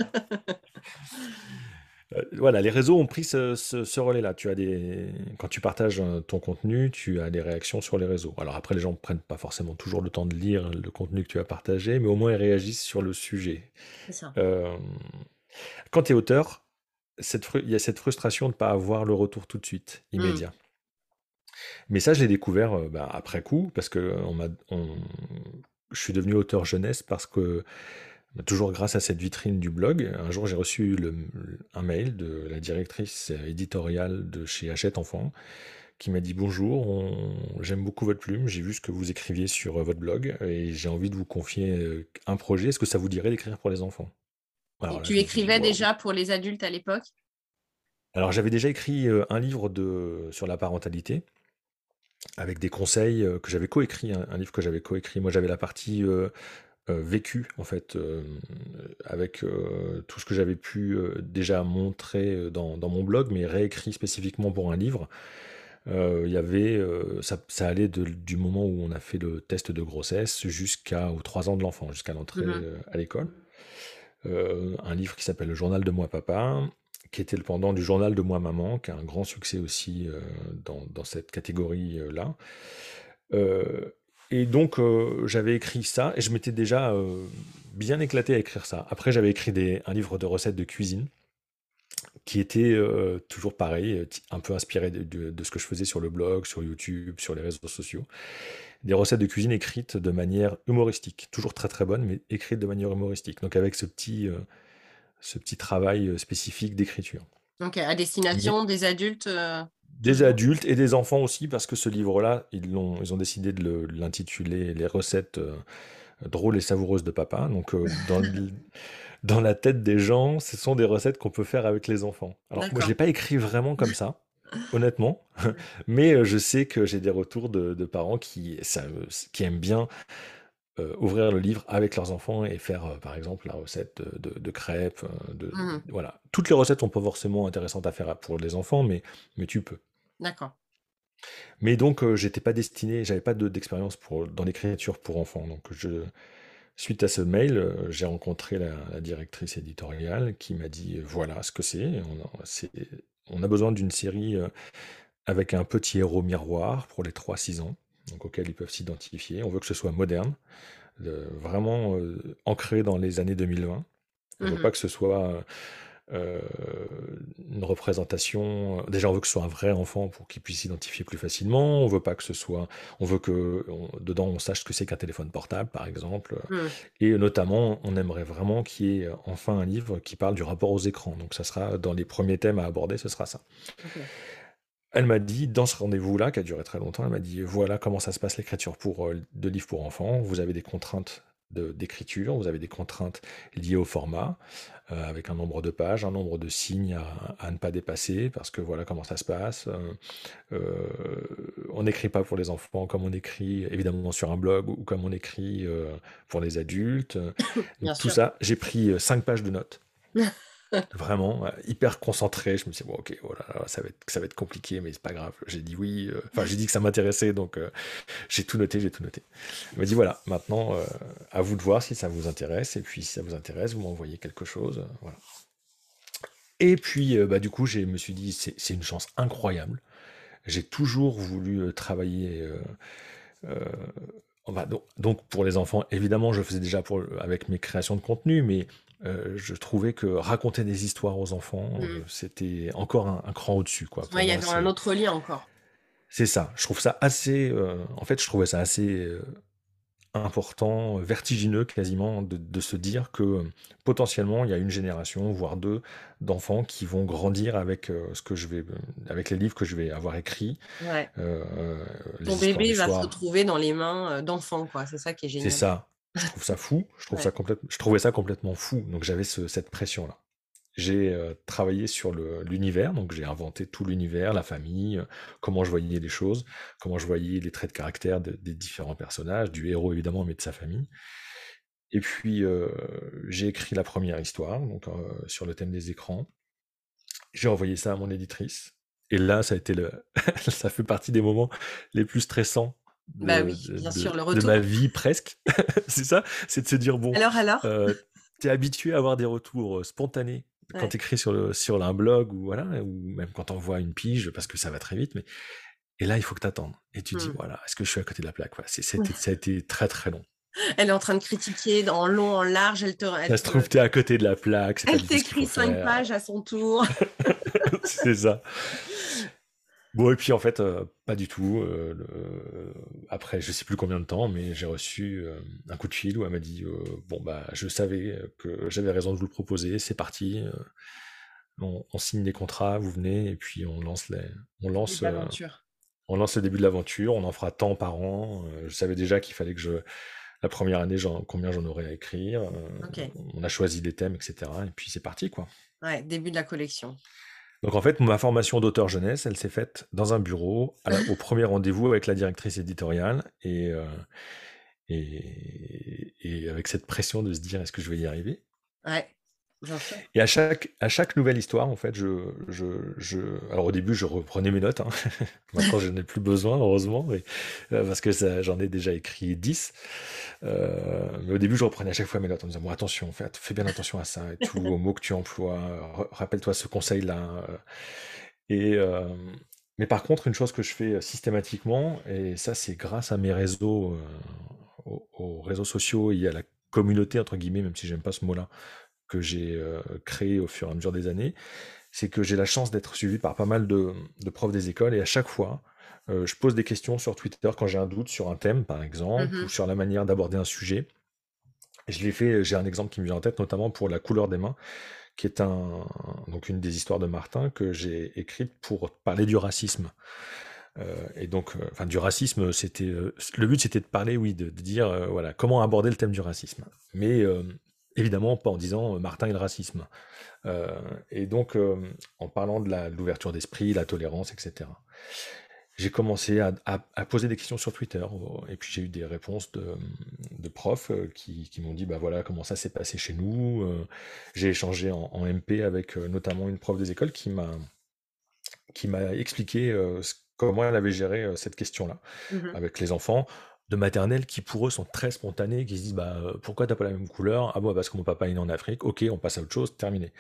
[SPEAKER 3] Euh, voilà, les réseaux ont pris ce, relais-là. Tu as des, quand tu partages euh, ton contenu, tu as des réactions sur les réseaux. Alors après, les gens ne prennent pas forcément toujours le temps de lire le contenu que tu as partagé, mais au moins ils réagissent sur le sujet. Euh, quand tu es auteur, il y a cette frustration de ne pas avoir le retour tout de suite, mmh. immédiat. Mais ça, je l'ai découvert bah, après coup, parce que je suis devenu auteur jeunesse parce que Toujours grâce à cette vitrine du blog, un jour j'ai reçu un mail de la directrice éditoriale de chez Hachette Enfants qui m'a dit bonjour, j'aime beaucoup votre plume, j'ai vu ce que vous écriviez sur euh, votre blog et j'ai envie de vous confier euh, un projet. Est-ce que ça vous dirait d'écrire pour les enfants?
[SPEAKER 2] Tu écrivais déjà pour les adultes à l'époque?
[SPEAKER 3] Alors j'avais déjà écrit euh, un livre de, sur la parentalité avec des conseils que j'avais coécrit, un, livre que j'avais coécrit. Moi j'avais la partie euh, vécu en fait euh, avec euh, tout ce que j'avais pu déjà montrer dans, mon blog, mais réécrit spécifiquement pour un livre. Il y avait, ça, allait du moment où on a fait le test de grossesse jusqu'aux 3 ans de l'enfant, jusqu'à l'entrée mmh à l'école. un livre qui s'appelle Le journal de moi papa, qui était le pendant du journal de moi maman, qui a un grand succès aussi dans, dans, cette catégorie-là. Et donc, euh, j'avais écrit ça et je m'étais déjà euh, bien éclaté à écrire ça. Après, j'avais écrit des, un livre de recettes de cuisine qui était euh, toujours pareil, un peu inspiré de, ce que je faisais sur le blog, sur YouTube, sur les réseaux sociaux. Des recettes de cuisine écrites de manière humoristique, toujours très très bonnes, mais écrites de manière humoristique. Donc avec ce petit, ce petit travail spécifique d'écriture.
[SPEAKER 2] Donc, à destination des adultes
[SPEAKER 3] Des adultes et des enfants aussi, parce que ce livre-là, ils ont, ils ont décidé de l'intituler Les recettes drôles et savoureuses de papa. Donc, dans, dans la tête des gens, ce sont des recettes qu'on peut faire avec les enfants. Alors, moi, je ne l'ai pas écrit vraiment comme ça honnêtement. Mais euh, je sais que j'ai des retours de, parents qui, ça, qui aiment bien euh, ouvrir le livre avec leurs enfants et faire, euh, par exemple, la recette de, crêpes. De, mmh voilà. Toutes les recettes sont pas forcément intéressantes à faire pour les enfants, mais, mais tu peux.
[SPEAKER 2] D'accord.
[SPEAKER 3] Mais donc, j'étais pas destiné, j'avais pas d'expérience pour dans l'écriture pour enfants. Donc, je, suite à ce mail, j'ai rencontré la, la, directrice éditoriale qui m'a dit voilà ce que c'est. C'est on a besoin d'une série euh, avec un petit héros miroir pour les 3-6 ans, donc auquel ils peuvent s'identifier. On veut que ce soit moderne, vraiment euh, ancré dans les années 2020. On ne veut mmh pas que ce soit euh, une représentation. Déjà, on veut que ce soit un vrai enfant pour qu'il puisse s'identifier plus facilement. On veut pas que ce soit. On veut que dedans on sache ce que c'est qu'un téléphone portable, par exemple. Mmh. Et notamment, on aimerait vraiment qu'il y ait enfin un livre qui parle du rapport aux écrans. Donc, ça sera dans les premiers thèmes à aborder, ce sera ça. Elle m'a dit, dans ce rendez-vous-là, qui a duré très longtemps, elle m'a dit voilà comment ça se passe l'écriture pour, de livres pour enfants. Vous avez des contraintes d'écriture, vous avez des contraintes liées au format, euh, avec un nombre de pages, un nombre de signes à, ne pas dépasser, parce que voilà comment ça se passe. Euh, euh, on n'écrit pas pour les enfants comme on écrit évidemment sur un blog ou comme on écrit pour les adultes. tout ça, j'ai pris cinq pages de notes. Vraiment, hyper concentré. Je me suis dit, bon, ok, voilà, ça, va être, ça va être compliqué, mais c'est pas grave. J'ai dit oui, euh, enfin, j'ai dit que ça m'intéressait, donc euh, j'ai tout noté, j'ai tout noté. Il m'a dit, voilà, maintenant, euh, à vous de voir si ça vous intéresse, et puis si ça vous intéresse, vous m'envoyez quelque chose. voilà. Et puis, bah, du coup, je me suis dit, c'est une chance incroyable. J'ai toujours voulu travailler. Donc, donc, pour les enfants, évidemment, je faisais déjà pour, avec mes créations de contenu, mais euh, je trouvais que raconter des histoires aux enfants, euh, mmh. c'était encore un, cran au-dessus. Quoi.
[SPEAKER 2] il y avait un autre lien encore.
[SPEAKER 3] C'est ça. Je trouve ça assez. Euh, en fait, je trouvais ça assez important, vertigineux quasiment, de, se dire que potentiellement il y a une génération, voire deux, d'enfants qui vont grandir avec ce que je vais, avec les livres que je vais avoir écrits.
[SPEAKER 2] Ouais. Ton bébé va se retrouver dans les mains d'enfants, quoi. C'est ça qui est génial.
[SPEAKER 3] C'est ça. Je trouve ça fou. Je, trouve ça complètement, je trouvais ça complètement fou. Donc j'avais cette pression-là. J'ai euh, travaillé sur l'univers, donc j'ai inventé tout l'univers, la famille, euh, comment je voyais les choses, comment je voyais les traits de caractère des différents personnages, du héros évidemment, mais de sa famille. Et puis euh, j'ai écrit la première histoire, donc sur le thème des écrans. J'ai envoyé ça à mon éditrice. Et là, ça a été le, ça fait partie des moments les plus stressants
[SPEAKER 2] bah oui, bien sûr, le
[SPEAKER 3] retour. de ma vie presque. c'est ça, c'est de se dire bon.
[SPEAKER 2] Alors, alors?
[SPEAKER 3] euh, Tu es habitué à avoir des retours spontanés quand tu écris sur, le, sur un blog ou, voilà, ou même quand tu envoies une pige parce que ça va très vite. Mais... Et là, il faut que tu attendes. Et tu dis, mmh. voilà, est-ce que je suis à côté de la plaque? Voilà, Ça a été très très long.
[SPEAKER 2] Elle est en train de critiquer en long, en large. Elle te.
[SPEAKER 3] ça se trouve, tu es à côté de la plaque.
[SPEAKER 2] Elle t'écrit cinq pages à son tour.
[SPEAKER 3] c'est ça. Bon, et puis en fait, euh, pas du tout. Euh, après, je sais plus combien de temps, mais j'ai reçu euh, un coup de fil où elle m'a dit Bon, bah, je savais que j'avais raison de vous le proposer, c'est parti. On, signe les contrats, vous venez, et puis on lance les. On lance, on lance le début de l'aventure, on en fera tant par an. je savais déjà qu'il fallait que je. La première année, combien j'en aurais à écrire. On a choisi les thèmes, etc. Et puis c'est parti, quoi.
[SPEAKER 2] Ouais, début de la collection.
[SPEAKER 3] Donc en fait, ma formation d'auteur jeunesse, elle s'est faite dans un bureau, au premier rendez-vous avec la directrice éditoriale, euh, et, et, avec cette pression de se dire est-ce que je vais y arriver?
[SPEAKER 2] Ouais.
[SPEAKER 3] Et à chaque, à chaque nouvelle histoire, en fait, je, je, je... alors au début, je reprenais mes notes. Hein. Maintenant, je n'en ai plus besoin, heureusement, euh, parce que j'en ai déjà écrit 10. Euh, mais au début, je reprenais à chaque fois mes notes en me disant bon, attention, fais, fais bien attention à ça et tout, aux mots que tu emploies. Rappelle-toi ce conseil-là. Euh. Et mais par contre, une chose que je fais systématiquement, et ça, c'est grâce à mes réseaux, aux, aux réseaux sociaux et à la communauté entre guillemets, même si j'aime pas ce mot-là, que j'ai euh, créé au fur et à mesure des années, c'est que j'ai la chance d'être suivi par pas mal de, profs des écoles et à chaque fois, euh, je pose des questions sur Twitter quand j'ai un doute sur un thème, par exemple, mmh ou sur la manière d'aborder un sujet. je l'ai fait, j'ai un exemple qui me vient en tête, notamment pour la couleur des mains, qui est un, donc une des histoires de Martin que j'ai écrite pour parler du racisme. Euh, et donc, enfin, du racisme, c'était le but, c'était de parler, oui, de, dire, voilà, comment aborder le thème du racisme. Mais évidemment, pas en disant Martin et le racisme. et donc, en parlant de l'ouverture d'esprit, la tolérance, etc j'ai commencé à, poser des questions sur Twitter et puis j'ai eu des réponses de, profs euh, qui, m'ont dit bah voilà comment ça s'est passé chez nous. Euh. J'ai échangé en, MP avec euh, notamment une prof des écoles qui m'a qui m'a expliqué comment elle avait géré cette question-là mmh avec les enfants de maternelle qui pour eux sont très spontanés, qui se disent bah pourquoi t'as pas la même couleur? Ah bon parce que mon papa est né en Afrique, ok on passe à autre chose, terminé.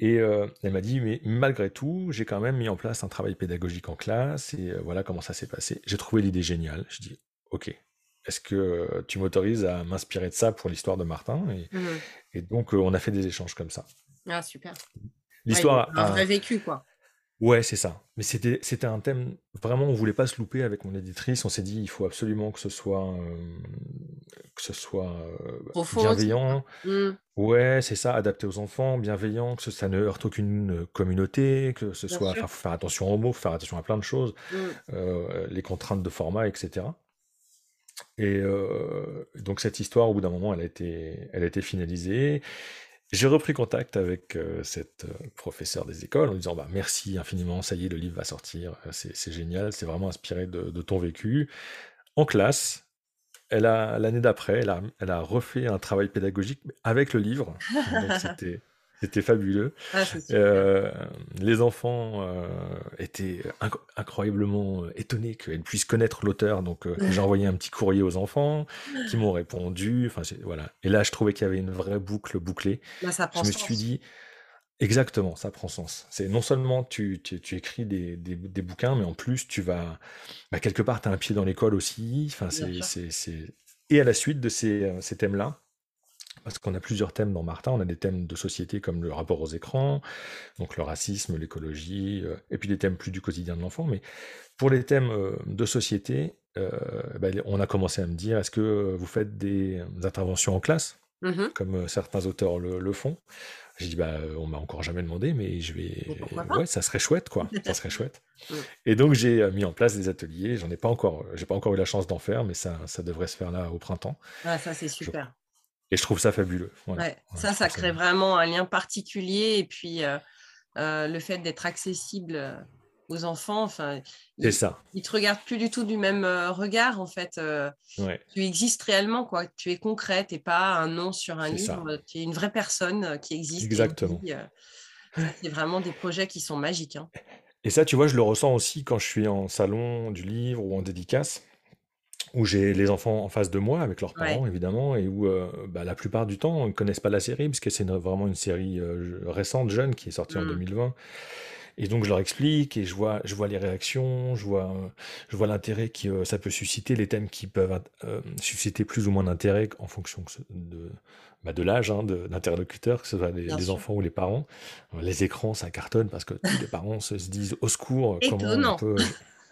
[SPEAKER 3] Et euh, elle m'a dit, mais malgré tout, j'ai quand même mis en place un travail pédagogique en classe, et euh, voilà comment ça s'est passé. J'ai trouvé l'idée géniale. Je dis, ok, est-ce que euh, tu m'autorises à m'inspirer de ça pour l'histoire de Martin? Mmh et, donc, on a fait des échanges comme ça.
[SPEAKER 2] Ah, super.
[SPEAKER 3] L'histoire
[SPEAKER 2] a un vrai vécu, quoi.
[SPEAKER 3] Ouais, c'est ça. Mais c'était c'était un thème vraiment, on voulait pas se louper avec mon éditrice. On s'est dit, il faut absolument que ce soit que ce soit bienveillant. Mmh. Ouais, c'est ça, adapté aux enfants, bienveillant, que ça ne heurte aucune communauté, que ce soit, faut faire attention aux mots, faut faire attention à plein de choses, mmh. les contraintes de format, etc. Et donc cette histoire, au bout d'un moment, elle a été, elle a été finalisée. J'ai repris contact avec euh, cette euh, professeure des écoles en lui disant bah, merci infiniment, ça y est, le livre va sortir, euh, c'est génial, c'est vraiment inspiré de, ton vécu. En classe, elle a l'année d'après, elle a, elle a, refait un travail pédagogique avec le livre. c'était c'était fabuleux. Ah, euh, les enfants euh, étaient incroyablement euh, étonnés qu'elles puissent connaître l'auteur. Donc, j'ai envoyé un petit courrier aux enfants qui m'ont répondu. Enfin, voilà. Et là, je trouvais qu'il y avait une vraie boucle bouclée.
[SPEAKER 2] Je me
[SPEAKER 3] suis dit, exactement, ça prend sens. C'est non seulement tu, tu, écris des, des, bouquins, mais en plus, tu vas. Bah, quelque part, tu as un pied dans l'école aussi. Enfin, c'est. Et à la suite de ces, ces thèmes-là, parce qu'on a plusieurs thèmes dans Martin. On a des thèmes de société comme le rapport aux écrans, donc le racisme, l'écologie, euh, et puis des thèmes plus du quotidien de l'enfant. Mais pour les thèmes euh, de société, euh, ben, on a commencé à me dire est-ce que vous faites des, interventions en classe, mmh comme certains auteurs le, font? J'ai dit bah on m'a encore jamais demandé mais je vais ouais ça serait chouette quoi. Ça serait chouette. Mmh. et donc j'ai mis en place des ateliers. J'en ai pas encore j'ai pas encore eu la chance d'en faire mais ça ça devrait se faire là au printemps.
[SPEAKER 2] Ah ça c'est super
[SPEAKER 3] et je trouve ça fabuleux.
[SPEAKER 2] ça, ça crée vraiment un lien particulier. Et puis, euh, euh, le fait d'être accessible euh, aux enfants, enfin,
[SPEAKER 3] c'est ça.
[SPEAKER 2] Ils te regardent plus du tout du même regard, en fait. Tu existes réellement, quoi. Tu es concret, tu n'es pas un nom sur un livre. Tu es une vraie personne qui existe.
[SPEAKER 3] Exactement.
[SPEAKER 2] c'est vraiment des projets qui sont magiques. Hein.
[SPEAKER 3] Et ça, tu vois, je le ressens aussi quand je suis en salon du livre ou en dédicace où j'ai les enfants en face de moi avec leurs parents évidemment et où euh, bah, la plupart du temps ils ne connaissent pas la série parce que c'est vraiment une série euh, récente jeune qui est sortie en 2020 mmh. et donc je leur explique et je vois je vois les réactions je vois je vois l'intérêt que ça peut susciter les thèmes qui peuvent euh, susciter plus ou moins d'intérêt en fonction de bah, de l'âge hein, d'interlocuteur, que ce soit les, enfants ou les parents. Les écrans, ça cartonne parce que tous les parents se, disent au secours, comment on peut,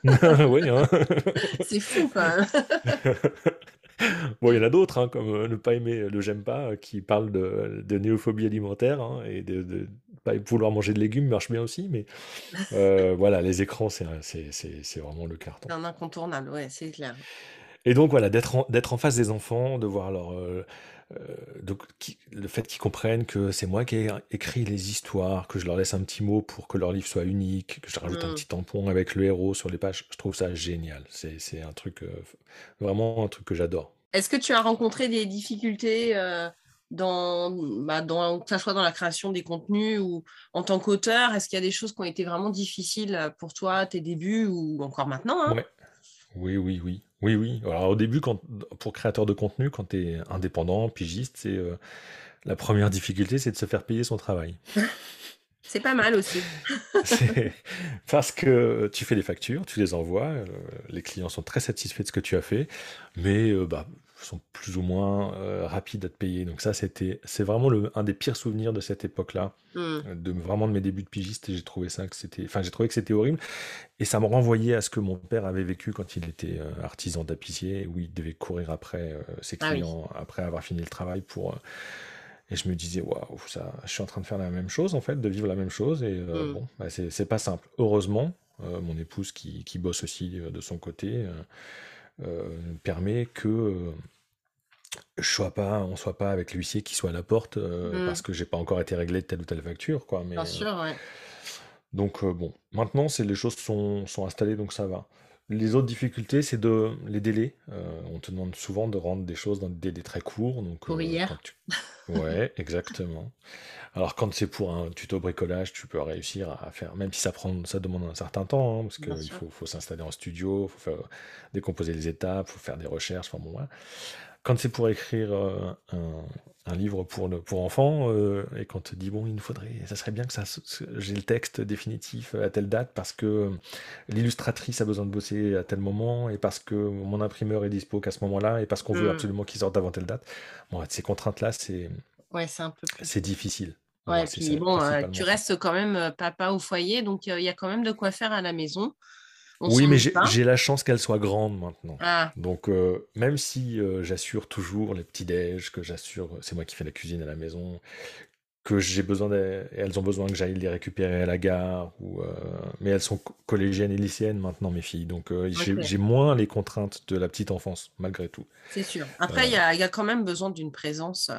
[SPEAKER 2] oui, hein. C'est fou, quand même.
[SPEAKER 3] bon, il y en a d'autres, hein, comme euh, ne pas aimer le j'aime pas, euh, qui parle de, de néophobie alimentaire hein, et de, de, pas vouloir manger de légumes marche bien aussi, mais euh, voilà, les écrans, c'est vraiment le carton.
[SPEAKER 2] Un incontournable, ouais, c'est clair.
[SPEAKER 3] Et donc voilà, d'être en, en face des enfants, de voir leur, euh, donc, le fait qu'ils comprennent que c'est moi qui ai écrit les histoires, que je leur laisse un petit mot pour que leur livre soit unique, que je rajoute un mmh. petit tampon avec le héros sur les pages, je trouve ça génial. C'est un truc, euh, vraiment un truc que j'adore.
[SPEAKER 2] Est-ce que tu as rencontré des difficultés euh, dans, bah, dans, que ce soit dans la création des contenus ou en tant qu'auteur? Est-ce qu'il y a des choses qui ont été vraiment difficiles pour toi, tes débuts ou encore maintenant hein?
[SPEAKER 3] Oui, oui, oui. Oui, oui. Alors au début, quand, pour créateur de contenu, quand tu es indépendant, pigiste, c'est euh, la première difficulté, c'est de se faire payer son travail.
[SPEAKER 2] C'est pas mal aussi.
[SPEAKER 3] parce que tu fais des factures, tu les envoies, euh, les clients sont très satisfaits de ce que tu as fait, mais euh, bah, sont plus ou moins euh, rapides à te payer. Donc ça, c'était, c'est vraiment le, un des pires souvenirs de cette époque-là, mmh. de vraiment de mes débuts de pigiste. Et j'ai trouvé ça que c'était, enfin, j'ai trouvé que c'était horrible. Et ça me renvoyait à ce que mon père avait vécu quand il était artisan tapissier, où il devait courir après ses ah clients après avoir fini le travail pour Et je me disais, waouh, ça, je suis en train de faire la même chose, en fait, de vivre la même chose. Et euh,
[SPEAKER 2] Mm.
[SPEAKER 3] bon, bah, c'est pas simple. Heureusement, euh, mon épouse qui, qui bosse aussi euh, de son côté euh, euh, permet que euh, je sois pas, on soit pas avec l'huissier qui soit à la porte euh,
[SPEAKER 2] Mm.
[SPEAKER 3] parce que j'ai pas encore été réglé de telle ou telle facture, quoi. Mais
[SPEAKER 2] Bien
[SPEAKER 3] euh,
[SPEAKER 2] sûr, ouais.
[SPEAKER 3] donc euh, bon, maintenant c'est les choses sont, sont installées, donc ça va. Les autres difficultés, c'est de les délais. Euh, on te demande souvent de rendre des choses dans des délais très courts. Donc,
[SPEAKER 2] Pour
[SPEAKER 3] euh,
[SPEAKER 2] hier.
[SPEAKER 3] tu... Ouais, exactement. Alors quand c'est pour un tuto bricolage, tu peux réussir à faire, même si ça prend, ça demande un certain temps, hein, parce qu'il faut, faut s'installer en studio, faut faire décomposer les étapes, faut faire des recherches. Enfin bon, voilà. Quand c'est pour écrire euh, un, un livre pour, le, pour enfants, euh, et quand on te dit, bon, il nous faudrait, ça serait bien que ça, j'ai le texte définitif à telle date parce que euh, l'illustratrice a besoin de bosser à tel moment, et parce que mon imprimeur est dispo qu'à ce moment-là, et parce qu'on veut
[SPEAKER 2] Mm.
[SPEAKER 3] absolument qu'il sorte avant telle date. Bon, ces contraintes-là, c'est
[SPEAKER 2] Ouais, c'est un peu plus.
[SPEAKER 3] c'est difficile.
[SPEAKER 2] Ouais, puis
[SPEAKER 3] ça,
[SPEAKER 2] bon, euh, tu restes quand même papa au foyer, donc il y a quand même de quoi faire à la maison. On
[SPEAKER 3] Oui, mais j'ai la chance qu'elle soit grande maintenant.
[SPEAKER 2] Ah,
[SPEAKER 3] Donc, euh, même si euh, j'assure toujours les petits-déj, que j'assure, c'est moi qui fais la cuisine à la maison, que j'ai besoin, elles ont besoin que j'aille les récupérer à la gare, ou, euh, mais elles sont co- collégiennes et lycéennes maintenant, mes filles. Donc, j'ai moins les contraintes de la petite enfance, malgré tout.
[SPEAKER 2] c'est sûr. Après, il y a, il y a quand même besoin d'une présence,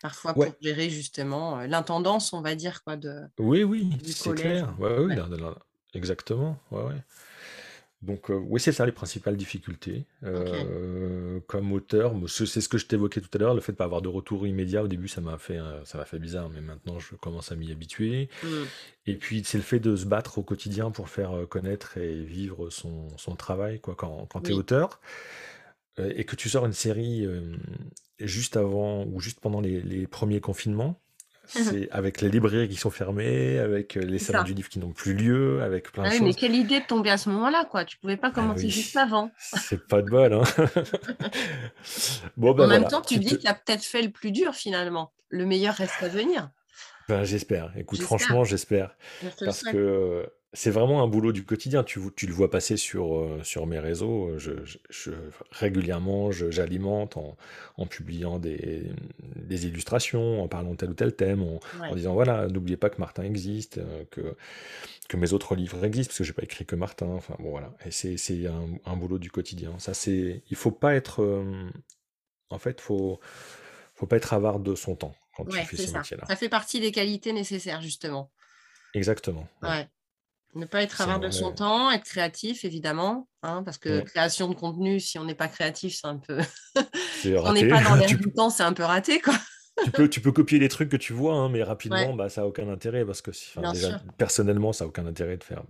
[SPEAKER 2] parfois
[SPEAKER 3] ouais,
[SPEAKER 2] pour gérer justement l'intendance, on va dire, quoi, de,
[SPEAKER 3] oui, oui, c'est clair. Ouais, ouais, exactement. Ouais, ouais. Donc, euh, oui, c'est ça les principales difficultés. Euh, comme auteur, c'est ce que je t'évoquais tout à l'heure, le fait de pas avoir de retour immédiat. Au début, ça m'a fait, euh, ça m'a fait bizarre, mais maintenant, je commence à m'y habituer.
[SPEAKER 2] Mm.
[SPEAKER 3] Et puis, c'est le fait de se battre au quotidien pour faire euh, connaître et vivre son, son travail, quoi. Quand, quand tu es
[SPEAKER 2] Oui.
[SPEAKER 3] auteur et que tu sors une série juste avant ou juste pendant les, les premiers confinements, c'est avec les librairies qui sont fermées, avec euh, les salons du livre qui n'ont plus lieu, avec plein
[SPEAKER 2] Ah
[SPEAKER 3] de
[SPEAKER 2] oui, mais
[SPEAKER 3] choses.
[SPEAKER 2] quelle idée de tomber à ce moment-là, quoi. Tu pouvais pas
[SPEAKER 3] Ah
[SPEAKER 2] commencer
[SPEAKER 3] oui,
[SPEAKER 2] juste avant.
[SPEAKER 3] c'est pas de bol, hein. Bon,
[SPEAKER 2] En
[SPEAKER 3] ben
[SPEAKER 2] même temps, tu
[SPEAKER 3] tu
[SPEAKER 2] dis
[SPEAKER 3] te...
[SPEAKER 2] que tu as peut-être fait le plus dur finalement. Le meilleur reste à venir.
[SPEAKER 3] Ben, j'espère. Écoute, franchement, j'espère. Parce que c'est vraiment un boulot du quotidien. Tu, tu le vois passer sur, euh, sur mes réseaux. Je, je- je- régulièrement, je- j'alimente en, en publiant des, des illustrations, en parlant de tel ou tel thème, en, disant voilà, n'oubliez pas que Martin existe, euh, que, que mes autres livres existent, parce que j'ai pas écrit que Martin. Enfin bon, voilà. Et c'est c'est un, un boulot du quotidien. Ça, c'est, il faut pas être. euh, en fait, faut, faut pas être avare de son temps quand tu fais
[SPEAKER 2] ça. Ça fait partie des qualités nécessaires, justement.
[SPEAKER 3] Exactement. ouais.
[SPEAKER 2] Ouais. Ne pas être avare de son temps, être créatif, évidemment, hein, parce que création de contenu, si on n'est pas créatif, c'est un peu.
[SPEAKER 3] C'est
[SPEAKER 2] Si on n'est pas dans l'air du temps, c'est un peu raté, quoi.
[SPEAKER 3] tu peux, tu peux copier les trucs que tu vois, hein, mais rapidement, bah, ça a aucun intérêt parce que si- enfin,
[SPEAKER 2] bien
[SPEAKER 3] déjà,
[SPEAKER 2] sûr.
[SPEAKER 3] personnellement, ça a aucun intérêt de faire,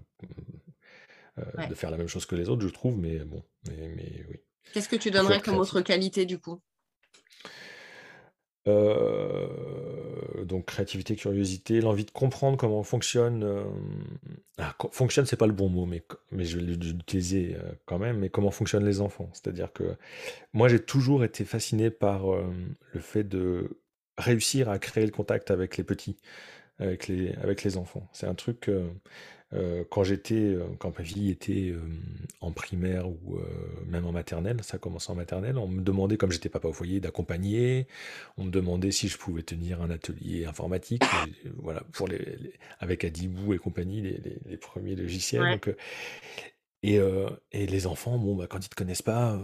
[SPEAKER 3] euh, de faire la même chose que les autres, je trouve, mais bon, mais, mais oui,
[SPEAKER 2] Qu'est-ce que tu donnerais comme autre qualité, du coup?
[SPEAKER 3] Euh, donc créativité, curiosité, l'envie de comprendre comment fonctionne. euh, ah, fonctionne, c'est pas le bon mot, mais, je vais l'utiliser euh, quand même. Mais comment fonctionnent les enfants? C'est-à-dire que moi, j'ai toujours été fasciné par le fait de réussir à créer le contact avec les petits, avec les, avec les enfants. C'est un truc. Euh, quand j'étais, euh, quand ma fille était euh, en primaire ou euh, même en maternelle, ça commençait en maternelle, on me demandait, comme j'étais papa au foyer, d'accompagner. On me demandait si je pouvais tenir un atelier informatique, et, voilà, pour les, les- avec Adibou et compagnie, les, les- les premiers logiciels.
[SPEAKER 2] Ouais.
[SPEAKER 3] Donc, et, euh, et les enfants, bon, bah, quand ils te connaissent pas, euh,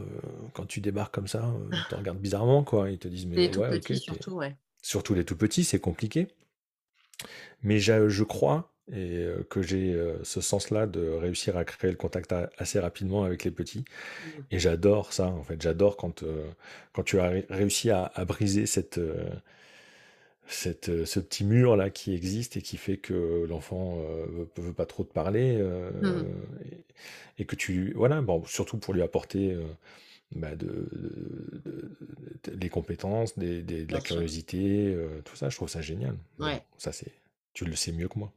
[SPEAKER 3] quand tu débarques comme ça, euh, ils te regardent bizarrement, quoi. Ils te disent,
[SPEAKER 2] Les
[SPEAKER 3] mais
[SPEAKER 2] tout
[SPEAKER 3] ouais, ok,
[SPEAKER 2] petits,
[SPEAKER 3] t'es-
[SPEAKER 2] surtout, ouais.
[SPEAKER 3] surtout les tout petits, c'est compliqué. Mais j'a- je crois et euh, que j'ai euh, ce sens-là de réussir à créer le contact assez rapidement avec les petits.
[SPEAKER 2] Mm.
[SPEAKER 3] Et j'adore ça, en fait. J'adore quand, euh, quand tu as ré- réussi à, à briser cette, euh, cette, euh, ce petit mur-là qui existe et qui fait que l'enfant euh, veut, veut pas trop te parler. euh,
[SPEAKER 2] Mm.
[SPEAKER 3] et, et que tu... Voilà, bon, surtout pour lui apporter... euh, bah, de, de- de- de- des compétences, des, des- de la
[SPEAKER 2] Bien sûr.
[SPEAKER 3] curiosité, euh, tout ça, je trouve ça génial. Mais
[SPEAKER 2] Ouais.
[SPEAKER 3] bon, ça c'est, tu le sais mieux que moi.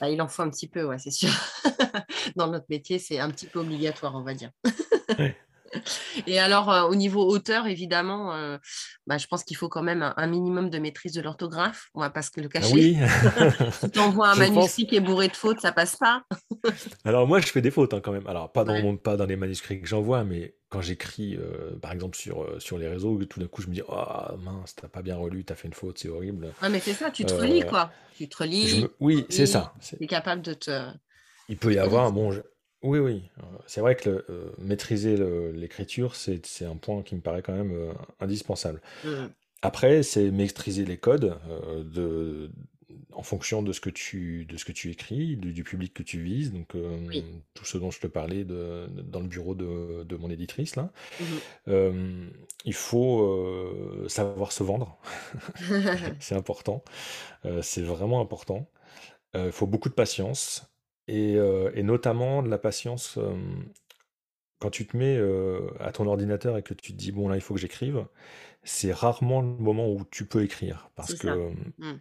[SPEAKER 2] Bah, il en faut un petit peu, ouais, c'est sûr. Dans notre métier, c'est un petit peu obligatoire, on va dire.
[SPEAKER 3] Ouais.
[SPEAKER 2] Et alors, euh, au niveau auteur, évidemment, euh, bah, je pense qu'il faut quand même un, un minimum de maîtrise de l'orthographe. On va pas se le
[SPEAKER 3] Ah
[SPEAKER 2] cacher.
[SPEAKER 3] oui,
[SPEAKER 2] Si tu envoies un
[SPEAKER 3] je pense.
[SPEAKER 2] manuscrit qui est bourré de fautes, ça passe pas.
[SPEAKER 3] Alors moi, je fais des fautes hein, quand même. Alors pas dans
[SPEAKER 2] Ouais.
[SPEAKER 3] mon, pas dans les manuscrits que j'envoie, mais quand j'écris, par exemple, sur, sur les réseaux, tout d'un coup, je me dis, oh mince, t'as pas bien relu, t'as fait une faute, c'est horrible.
[SPEAKER 2] Ah, mais c'est ça, tu te relis, quoi. Tu te relis.
[SPEAKER 3] Oui, c'est ça.
[SPEAKER 2] Tu es capable de te.
[SPEAKER 3] Il peut y avoir, bon, oui, oui. C'est vrai que maîtriser l'écriture, c'est un point qui me paraît quand même indispensable. Mmh. Après, c'est maîtriser les codes de, en fonction de ce que tu, de ce que tu écris, du, public que tu vises. Donc, tout ce dont je te parlais de, dans le bureau de, de mon éditrice, là. Mmh il faut savoir se vendre. c'est important. c'est vraiment important. Il faut beaucoup de patience. Et, et notamment de la patience quand tu te mets à ton ordinateur et que tu te dis, bon, là, il faut que j'écrive, c'est rarement le moment où tu peux écrire. Parce que mmh.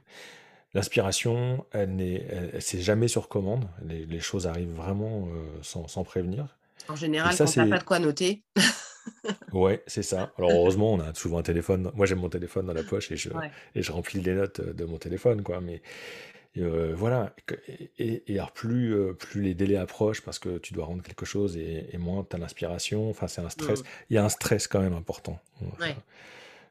[SPEAKER 3] L'inspiration, elle n'est c'est jamais sur commande. Les, choses arrivent vraiment sans, sans prévenir.
[SPEAKER 2] En général, ça, quand t'as pas de quoi noter.
[SPEAKER 3] ouais, c'est ça. Alors heureusement, on a souvent un téléphone. Moi, j'ai mon téléphone dans la poche et je, et je remplis les notes de mon téléphone, quoi. Mais voilà. Et, et, alors plus, plus les délais approchent parce que tu dois rendre quelque chose et, moins tu as l'inspiration. Enfin, c'est un stress. Mmh. Il y a un stress quand même important. Ouais.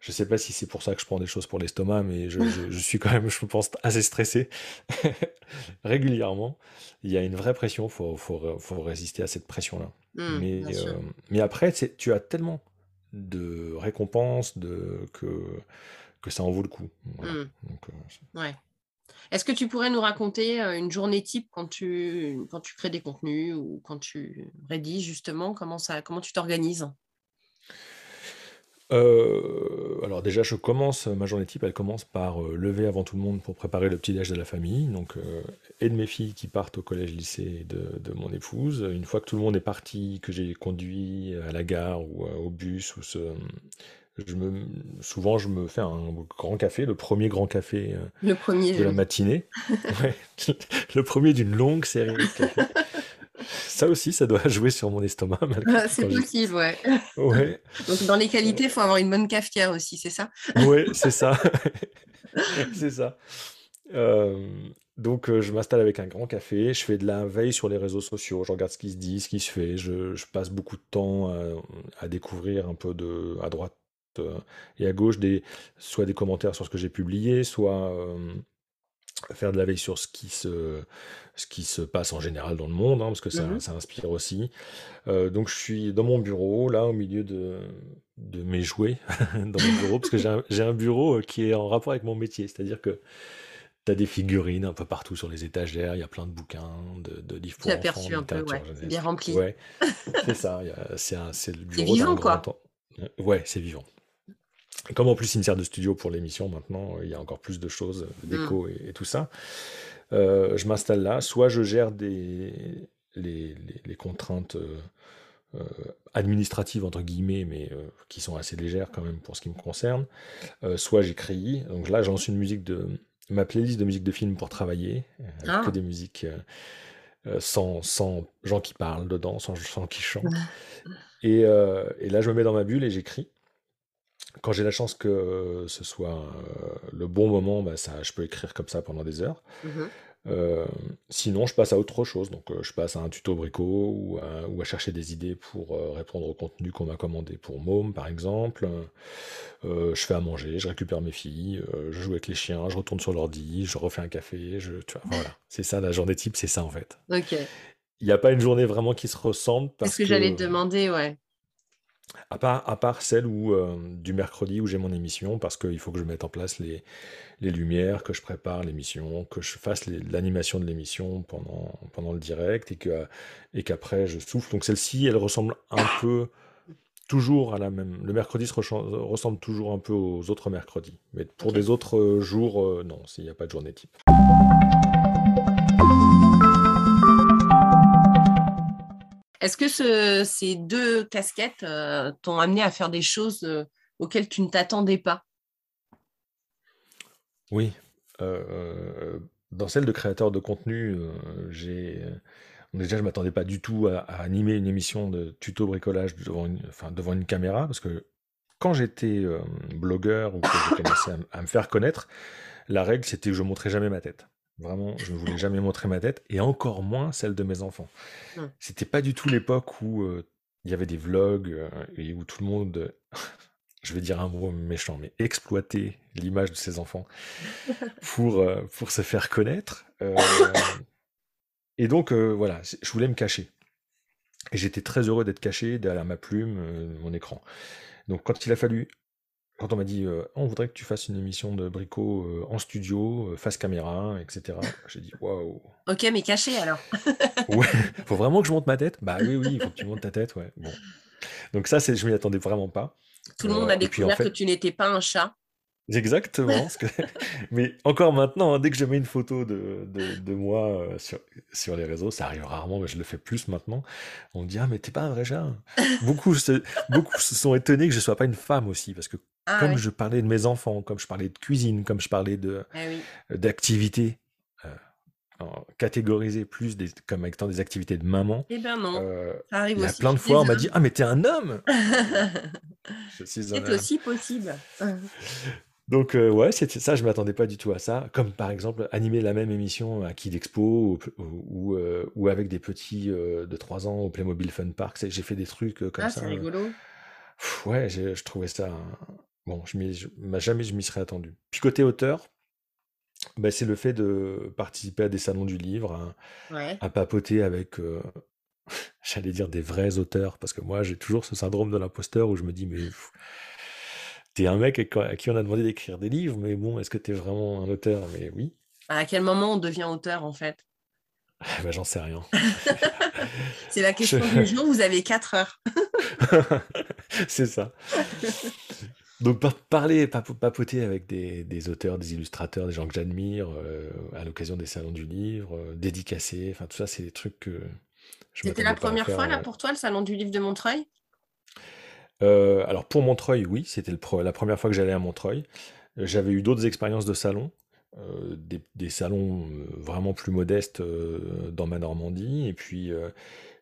[SPEAKER 3] Je sais pas si c'est pour ça que je prends des choses pour l'estomac, mais je, je, suis quand même, je pense, assez stressé régulièrement. Il y a une vraie pression, il faut, faut, faut, résister à cette pression-là. Mmh, mais, euh, mais après, tu as tellement de récompenses de, que, que ça en vaut le coup. Voilà. Mmh.
[SPEAKER 2] Donc, euh, ouais. Est-ce que tu pourrais nous raconter euh, une journée type quand tu, quand tu crées des contenus ou quand tu rédiges justement? Comment, ça, comment tu t'organises?
[SPEAKER 3] Euh, alors déjà, je commence, ma journée type, elle commence par euh, lever avant tout le monde pour préparer le petit déj de la famille, donc et de mes filles qui partent au collège, lycée, de, de mon épouse. Une fois que tout le monde est parti, que j'ai conduit à la gare ou au bus ou ce, je me, souvent, je me fais un grand café, le premier grand café euh,
[SPEAKER 2] le premier,
[SPEAKER 3] de la matinée. le premier d'une longue série de cafés. Ça aussi, ça doit jouer sur mon estomac.
[SPEAKER 2] Ah, c'est possible, ouais.
[SPEAKER 3] ouais.
[SPEAKER 2] Donc, dans les qualités, il faut avoir une bonne cafetière aussi, c'est ça?
[SPEAKER 3] Oui, c'est ça. c'est ça. Euh, donc, euh, je m'installe avec un grand café, je fais de la veille sur les réseaux sociaux, je regarde ce qui se dit, ce qui se fait, je, je passe beaucoup de temps à, à, découvrir un peu de, à droite euh, et à gauche des, soit des commentaires sur ce que j'ai publié, soit euh, faire de la veille sur ce qui se, ce qui se passe en général dans le monde, hein, parce que ça, mmh ça, inspire aussi. Euh, donc je suis dans mon bureau, là, au milieu de, de mes jouets, dans mon bureau, parce que j'ai un, un, bureau qui est en rapport avec mon métier, c'est-à-dire que tu as des figurines un peu partout sur les étagères, il y a plein de bouquins, de, de livres pour enfants.
[SPEAKER 2] aperçu un peu, ouais. bien rempli.
[SPEAKER 3] Ouais, c'est ça, c'est le bureau.
[SPEAKER 2] C'est vivant, quoi.
[SPEAKER 3] Ouais, c'est vivant. Comme en plus il me sert de studio pour l'émission maintenant, il y a encore plus de choses, mmh. déco et, tout ça. Euh, je m'installe là, soit je gère des, les, les, contraintes euh, euh, administratives, entre guillemets, mais qui sont assez légères quand même pour ce qui me concerne, soit j'écris. Donc là, je lance une musique de ma playlist de musique de film pour travailler, ah. que des musiques sans, sans, gens qui parlent dedans, sans, sans qui chantent. Et, et là, je me mets dans ma bulle et j'écris quand j'ai la chance que ce soit le bon moment, bah, ça, je peux écrire comme ça pendant des heures. Mmh sinon, je passe à autre chose. Donc, je passe à un tuto brico ou à, ou à chercher des idées pour répondre au contenu qu'on m'a commandé pour Môme, par exemple. je fais à manger, je récupère mes filles, je joue avec les chiens, je retourne sur l'ordi, je refais un café. Je, tu vois, voilà, c'est ça la journée type, c'est ça en fait.
[SPEAKER 2] Ok.
[SPEAKER 3] Il n'y a pas une journée vraiment qui se ressemble. Parce
[SPEAKER 2] que, que j'allais te demander, ouais.
[SPEAKER 3] À part, à part celle où, euh, du mercredi où j'ai mon émission, parce qu'il faut que je mette en place les, les lumières, que je prépare l'émission, que je fasse l'animation de l'émission pendant, pendant le direct et que et qu'après je souffle. Donc celle-ci, elle ressemble un peu toujours à la même. Le mercredi se ressemble toujours un peu aux autres mercredis. Mais pour des autres euh, jours, euh, non, il n'y a pas de journée type.
[SPEAKER 2] Est-ce que ces deux casquettes euh, t'ont amené à faire des choses euh, auxquelles tu ne t'attendais pas?
[SPEAKER 3] Oui. Euh, dans celle de créateur de contenu, déjà je m'attendais pas du tout à, animer une émission de tuto bricolage devant une, caméra parce que quand j'étais blogueur ou que je commençais à, me faire connaître, la règle c'était que je montrais jamais ma tête. Vraiment, je ne voulais jamais montrer ma tête, et encore moins celle de mes enfants. C'était pas du tout l'époque où il y avait des vlogs où tout le monde, je vais dire un mot méchant, mais exploitait l'image de ses enfants pour, pour se faire connaître. et donc, voilà, je voulais me cacher. Et j'étais très heureux d'être caché derrière ma plume, mon écran. Donc, quand il a fallu quand on m'a dit on voudrait que tu fasses une émission de Brico en studio, face caméra, etc. J'ai dit waouh.
[SPEAKER 2] Ok, mais caché alors.
[SPEAKER 3] ouais, faut vraiment que je monte ma tête? Bah oui, oui, il faut que tu montes ta tête, ouais. Bon. Donc ça, c'est, je m'y attendais vraiment pas.
[SPEAKER 2] Tout le monde a découvert que tu n'étais pas un chat.
[SPEAKER 3] Exactement. Mais encore maintenant, hein, dès que je mets une photo de, de, moi euh, sur, sur les réseaux, ça arrive rarement, mais je le fais plus maintenant. On me dit Ah, mais t'es pas un vrai chat. beaucoup, se, beaucoup se sont étonnés que je sois pas une femme aussi, parce que ah comme je parlais de mes enfants, comme je parlais de cuisine, comme je parlais de, ah d'activités, euh, catégorisées plus des, comme étant des activités de maman.
[SPEAKER 2] Eh ben non, euh, ça arrive
[SPEAKER 3] il y
[SPEAKER 2] a
[SPEAKER 3] plein de fois, on m'a dit Ah, mais t'es un homme
[SPEAKER 2] C'est aussi possible.
[SPEAKER 3] Donc ouais, c'était ça, je m'attendais pas du tout à ça. Comme par exemple animer la même émission à Kid Expo ou, ou, avec des petits de 3 ans au Playmobil Fun Park. J'ai fait des trucs comme
[SPEAKER 2] ah,
[SPEAKER 3] ça.
[SPEAKER 2] c'est rigolo.
[SPEAKER 3] ouais, je trouvais ça. Bon, je m'y, jamais je m'y serais attendu. Puis côté auteur, bah, c'est le fait de participer à des salons du livre, à, papoter avec, j'allais dire des vrais auteurs, parce que moi j'ai toujours ce syndrome de l'imposteur où je me dis mais T'es un mec à qui on a demandé d'écrire des livres, mais bon, est-ce que t'es vraiment un auteur? Mais oui.
[SPEAKER 2] À quel moment on devient auteur en fait?
[SPEAKER 3] Bah, J'en sais rien.
[SPEAKER 2] C'est la question du jour, vous avez 4 heures.
[SPEAKER 3] C'est ça. Donc parler, papoter avec des, auteurs, des illustrateurs, des gens que j'admire, euh, à l'occasion des salons du livre, euh, dédicacer, enfin tout ça, c'est des trucs que
[SPEAKER 2] je C'était la première fois là pour toi, le salon du livre de Montreuil?
[SPEAKER 3] Euh, alors pour Montreuil, oui, c'était la première fois que j'allais à Montreuil. Euh, j'avais eu d'autres expériences de salon, euh, des, salons vraiment plus modestes dans ma Normandie. Et puis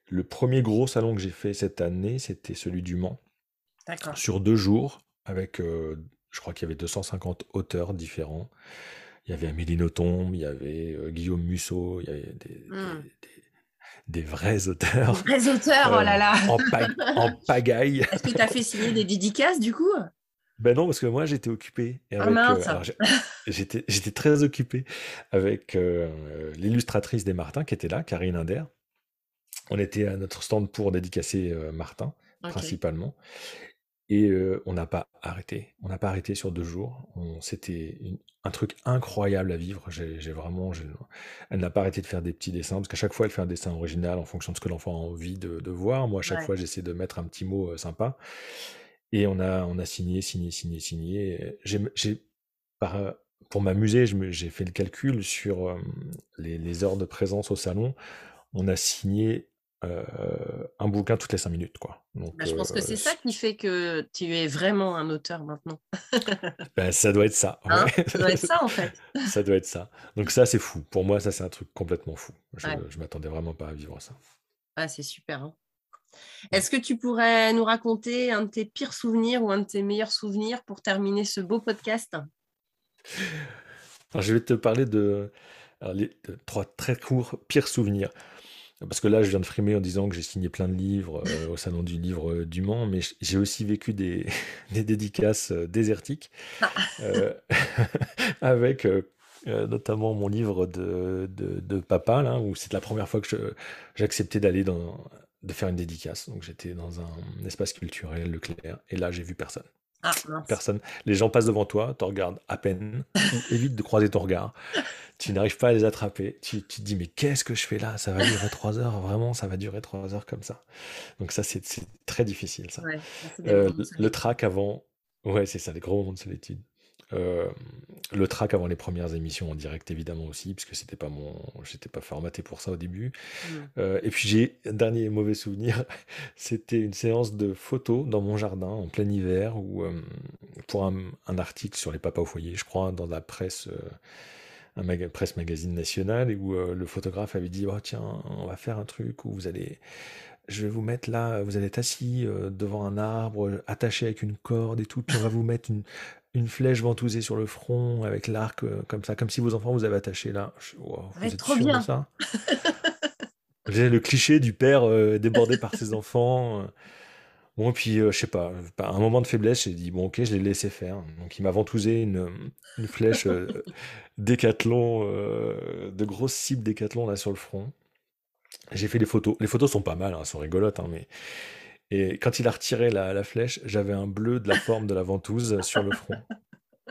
[SPEAKER 3] le premier gros salon que j'ai fait cette année, c'était celui du Mans. Sur deux jours, avec, je crois qu'il y avait 250 auteurs différents. Il y avait Amélie Nothomb, il y avait Guillaume Musso, il y avait des, mmh des vrais auteurs.
[SPEAKER 2] Des vrais auteurs, oh là là.
[SPEAKER 3] Euh, en, pagaille.
[SPEAKER 2] Est-ce que tu as fait signer des dédicaces du coup?
[SPEAKER 3] Ben non, parce que moi j'étais occupé.
[SPEAKER 2] Ah. Euh,
[SPEAKER 3] j'étais, très occupé avec euh, l'illustratrice des Martins qui était là, Karine Inder. On était à notre stand pour dédicacer Martin, principalement. Et on n'a pas arrêté. On n'a pas arrêté sur deux jours. C'était un truc incroyable à vivre. J'ai vraiment. Elle n'a pas arrêté de faire des petits dessins, parce qu'à chaque fois, elle fait un dessin original en fonction de ce que l'enfant a envie de, voir. Moi, à chaque fois, j'essaie de mettre un petit mot sympa. Et on a, on a signé, signé, signé, signé. J'ai, pour m'amuser, j'ai fait le calcul sur les, les heures de présence au salon. On a signé un bouquin toutes les cinq minutes. Quoi.
[SPEAKER 2] Donc, bah, je pense que c'est ça qui fait que tu es vraiment un auteur maintenant.
[SPEAKER 3] ben, ça doit être ça.
[SPEAKER 2] Hein? ça doit être ça en fait.
[SPEAKER 3] ça doit être ça. Donc ça c'est fou. Pour moi ça c'est un truc complètement fou. Je, ne m'attendais vraiment pas à vivre ça.
[SPEAKER 2] Ah, c'est super. Hein. Est-ce que tu pourrais nous raconter un de tes pires souvenirs ou un de tes meilleurs souvenirs pour terminer ce beau podcast?
[SPEAKER 3] Alors, Je vais te parler de, les, de trois très courts pires souvenirs. Parce que là, je viens de frimer en disant que j'ai signé plein de livres euh, au Salon du Livre euh, du Mans, mais j'ai aussi vécu des, des dédicaces euh, désertiques, ah. avec notamment mon livre de, de, de papa, là, où c'est la première fois que j'acceptais d'aller dans, de faire une dédicace. Donc j'étais dans un espace culturel, Leclerc, et là, j'ai vu personne.
[SPEAKER 2] Ah,
[SPEAKER 3] personne. Les gens passent devant toi, te regardent à peine, évite de croiser ton regard tu n'arrives pas à les attraper. Tu, te dis, mais qu'est-ce que je fais là? Ça va durer trois heures, vraiment, ça va durer trois heures comme ça. Donc ça, c'est très difficile, ça. Euh, le track avant, ouais, c'est ça, les gros moments de solitude. Euh, le track avant les premières émissions en direct évidemment aussi puisque c'était pas mon j'étais pas formaté pour ça au début mmh. euh, et puis j'ai un dernier mauvais souvenir c'était une séance de photos dans mon jardin en plein hiver ou pour un, un, article sur les papas au foyer je crois dans la presse un presse magazine national où euh, le photographe avait dit oh tiens on va faire un truc où vous allez je vais vous mettre là vous allez être assis euh, devant un arbre attaché avec une corde et tout puis on va vous mettre une, une flèche ventousée sur le front avec l'arc euh, comme ça comme si vos enfants vous avaient attaché là
[SPEAKER 2] vous êtes trop bien. ça?
[SPEAKER 3] J'ai le cliché du père euh, débordé par ses enfants. Bon, puis, je sais pas, un moment de faiblesse, j'ai dit, bon, ok, je l'ai laissé faire. Donc, il m'a ventousé une, une flèche décathlon, de grosses cibles décathlon là sur le front. J'ai fait des photos. Les photos sont pas mal, hein, elles sont rigolotes, hein, mais. Et quand il a retiré la, la flèche, j'avais un bleu de la forme de la ventouse sur le front.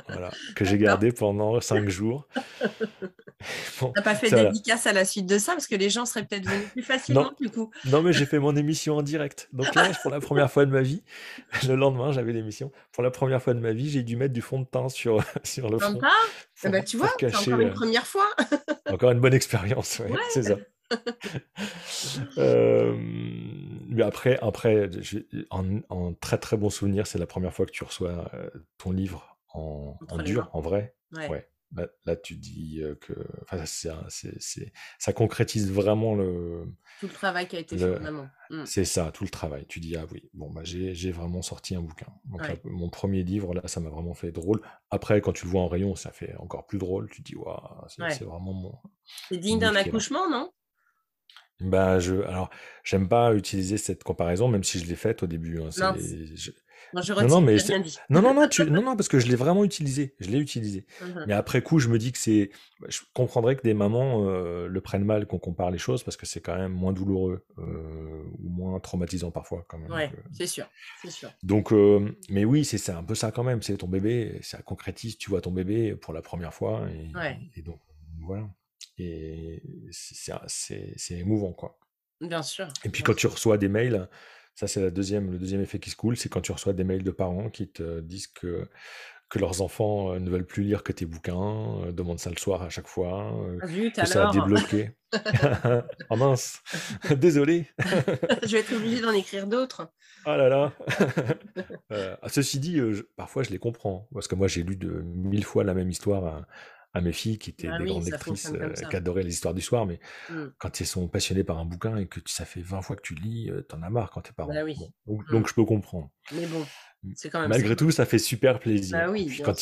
[SPEAKER 3] Voilà, que j'ai gardé pendant cinq jours.
[SPEAKER 2] bon, T'as pas fait de dédicace à la suite de ça parce que les gens seraient peut-être venus plus facilement
[SPEAKER 3] non,
[SPEAKER 2] du coup.
[SPEAKER 3] Non, mais j'ai fait mon émission en direct. Donc là, pour la première fois de ma vie, le lendemain, j'avais l'émission. Pour la première fois de ma vie, j'ai dû mettre du fond de teint sur, sur le front.
[SPEAKER 2] Eh ben, tu vois, c'est encore une euh, première fois.
[SPEAKER 3] encore une bonne expérience, ouais, c'est ça. euh, mais après, après en, en, très très bon souvenir, c'est la première fois que tu reçois euh, ton livre en, dur, en vrai. Ouais. Là, tu dis que c'est, ça concrétise vraiment le.
[SPEAKER 2] Tout le travail qui a été fait vraiment.
[SPEAKER 3] Mmh. C'est ça, tout le travail. Tu dis, ah oui, bon, bah, j'ai, vraiment sorti un bouquin. mon premier livre, là, ça m'a vraiment fait drôle. Après, quand tu le vois en rayon, ça fait encore plus drôle. Tu dis, waouh, c'est, vraiment mon.
[SPEAKER 2] C'est digne d'un accouchement, non?
[SPEAKER 3] Bah, je, alors, j'aime pas utiliser cette comparaison, même si je l'ai faite au début. Hein,
[SPEAKER 2] non, je non, mais rien dit.
[SPEAKER 3] non, non, non, tu... non, non, parce que je l'ai vraiment utilisé. Je l'ai utilisé. Mmh mais après coup, je me dis que c'est. Je comprendrais que des mamans euh, le prennent mal qu'on compare les choses parce que c'est quand même moins douloureux euh, ou moins traumatisant parfois quand même.
[SPEAKER 2] Ouais, c'est sûr, c'est sûr.
[SPEAKER 3] Donc, euh, mais oui, c'est un peu ça quand même. C'est ton bébé, ça concrétise. Tu vois ton bébé pour la première fois et, et donc voilà. Et c'est émouvant quoi.
[SPEAKER 2] Bien sûr.
[SPEAKER 3] Et puis quand tu reçois des mails ça, c'est la deuxième, le deuxième effet qui se coule, c'est quand tu reçois des mails de parents qui te disent que, que leurs enfants euh, ne veulent plus lire que tes bouquins, euh, demandent ça le soir à chaque fois, euh,
[SPEAKER 2] ah,
[SPEAKER 3] que ça a débloqué. oh mince, désolé.
[SPEAKER 2] je vais être obligé d'en écrire d'autres.
[SPEAKER 3] Ah là là. ceci dit, parfois je les comprends, parce que moi j'ai lu de mille fois la même histoire à mes filles qui étaient ah des grandes lectrices, euh, qui adoraient les histoires du soir, mais mmh. quand elles sont passionnées par un bouquin et que ça fait 20 fois que tu lis, euh, t'en as marre quand t'es parents.
[SPEAKER 2] Bah
[SPEAKER 3] donc, mmh. donc, je peux comprendre.
[SPEAKER 2] Mais bon,
[SPEAKER 3] mmh. c'est quand même Malgré tout, ça fait super plaisir. Bah quand,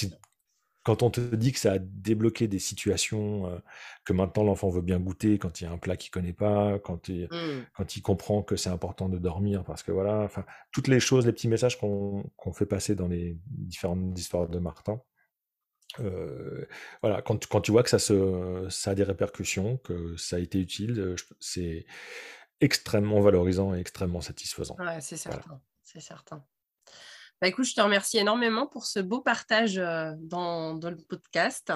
[SPEAKER 3] quand, on te dit que ça a débloqué des situations, euh, que maintenant l'enfant veut bien goûter, quand il y a un plat qu'il connaît pas, quand il, quand il comprend que c'est important de dormir, parce que voilà, enfin, toutes les choses, les petits messages qu'on fait passer dans les différentes histoires de Martin, euh, voilà, quand, quand, tu vois que ça, se, ça a des répercussions, que ça a été utile, euh, c'est extrêmement valorisant et extrêmement satisfaisant.
[SPEAKER 2] Ouais, c'est certain, c'est certain. Bah, écoute, je te remercie énormément pour ce beau partage euh, dans, dans le podcast.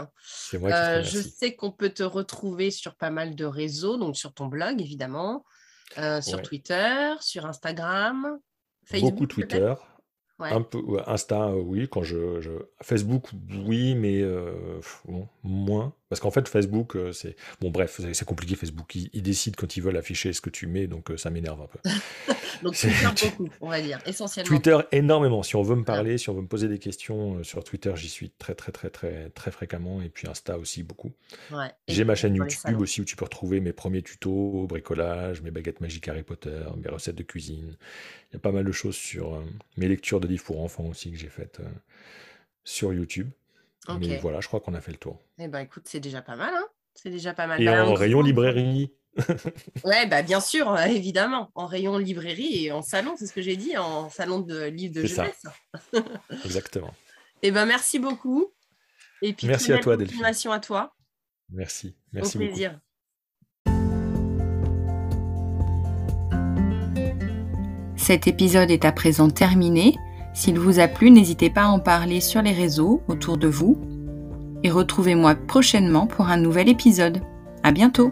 [SPEAKER 3] Moi
[SPEAKER 2] je sais qu'on peut te retrouver sur pas mal de réseaux, donc sur ton blog évidemment, sur Twitter, sur Instagram,
[SPEAKER 3] Facebook. Beaucoup Twitter. Un peu, Insta, euh, oui, quand je, Facebook, oui, mais euh, moins. Parce qu'en fait, Facebook, euh, c'est. Bon, bref, c'est compliqué, Facebook. Ils, décident quand ils veulent afficher ce que tu mets, donc ça m'énerve un peu.
[SPEAKER 2] donc, Twitter, beaucoup, on va dire, essentiellement.
[SPEAKER 3] Twitter, énormément. Si on veut me parler, si on veut me poser des questions sur Twitter, j'y suis très, très, très, très, très fréquemment. Et puis Insta aussi, beaucoup. J'ai ma chaîne YouTube aussi où tu peux retrouver mes premiers tutos, bricolage, mes baguettes magiques Harry Potter, mes recettes de cuisine. Il y a pas mal de choses sur mes lectures de livres pour enfants aussi que j'ai faites sur YouTube. Mais voilà, je crois qu'on a fait le tour.
[SPEAKER 2] Eh ben, écoute, c'est déjà pas mal, hein C'est déjà pas mal.
[SPEAKER 3] Et bah, en rayon librairie.
[SPEAKER 2] ouais, bah bien sûr, évidemment, en rayon librairie et en salon, c'est ce que j'ai dit, en salon de livres de jeunesse.
[SPEAKER 3] Exactement.
[SPEAKER 2] Et ben merci beaucoup. Et puis
[SPEAKER 3] merci à toi,
[SPEAKER 2] Delphine. à toi.
[SPEAKER 3] Merci, merci
[SPEAKER 2] Au plaisir.
[SPEAKER 1] Cet épisode est à présent terminé. S'il vous a plu, n'hésitez pas à en parler sur les réseaux autour de vous. Et retrouvez-moi prochainement pour un nouvel épisode. À bientôt!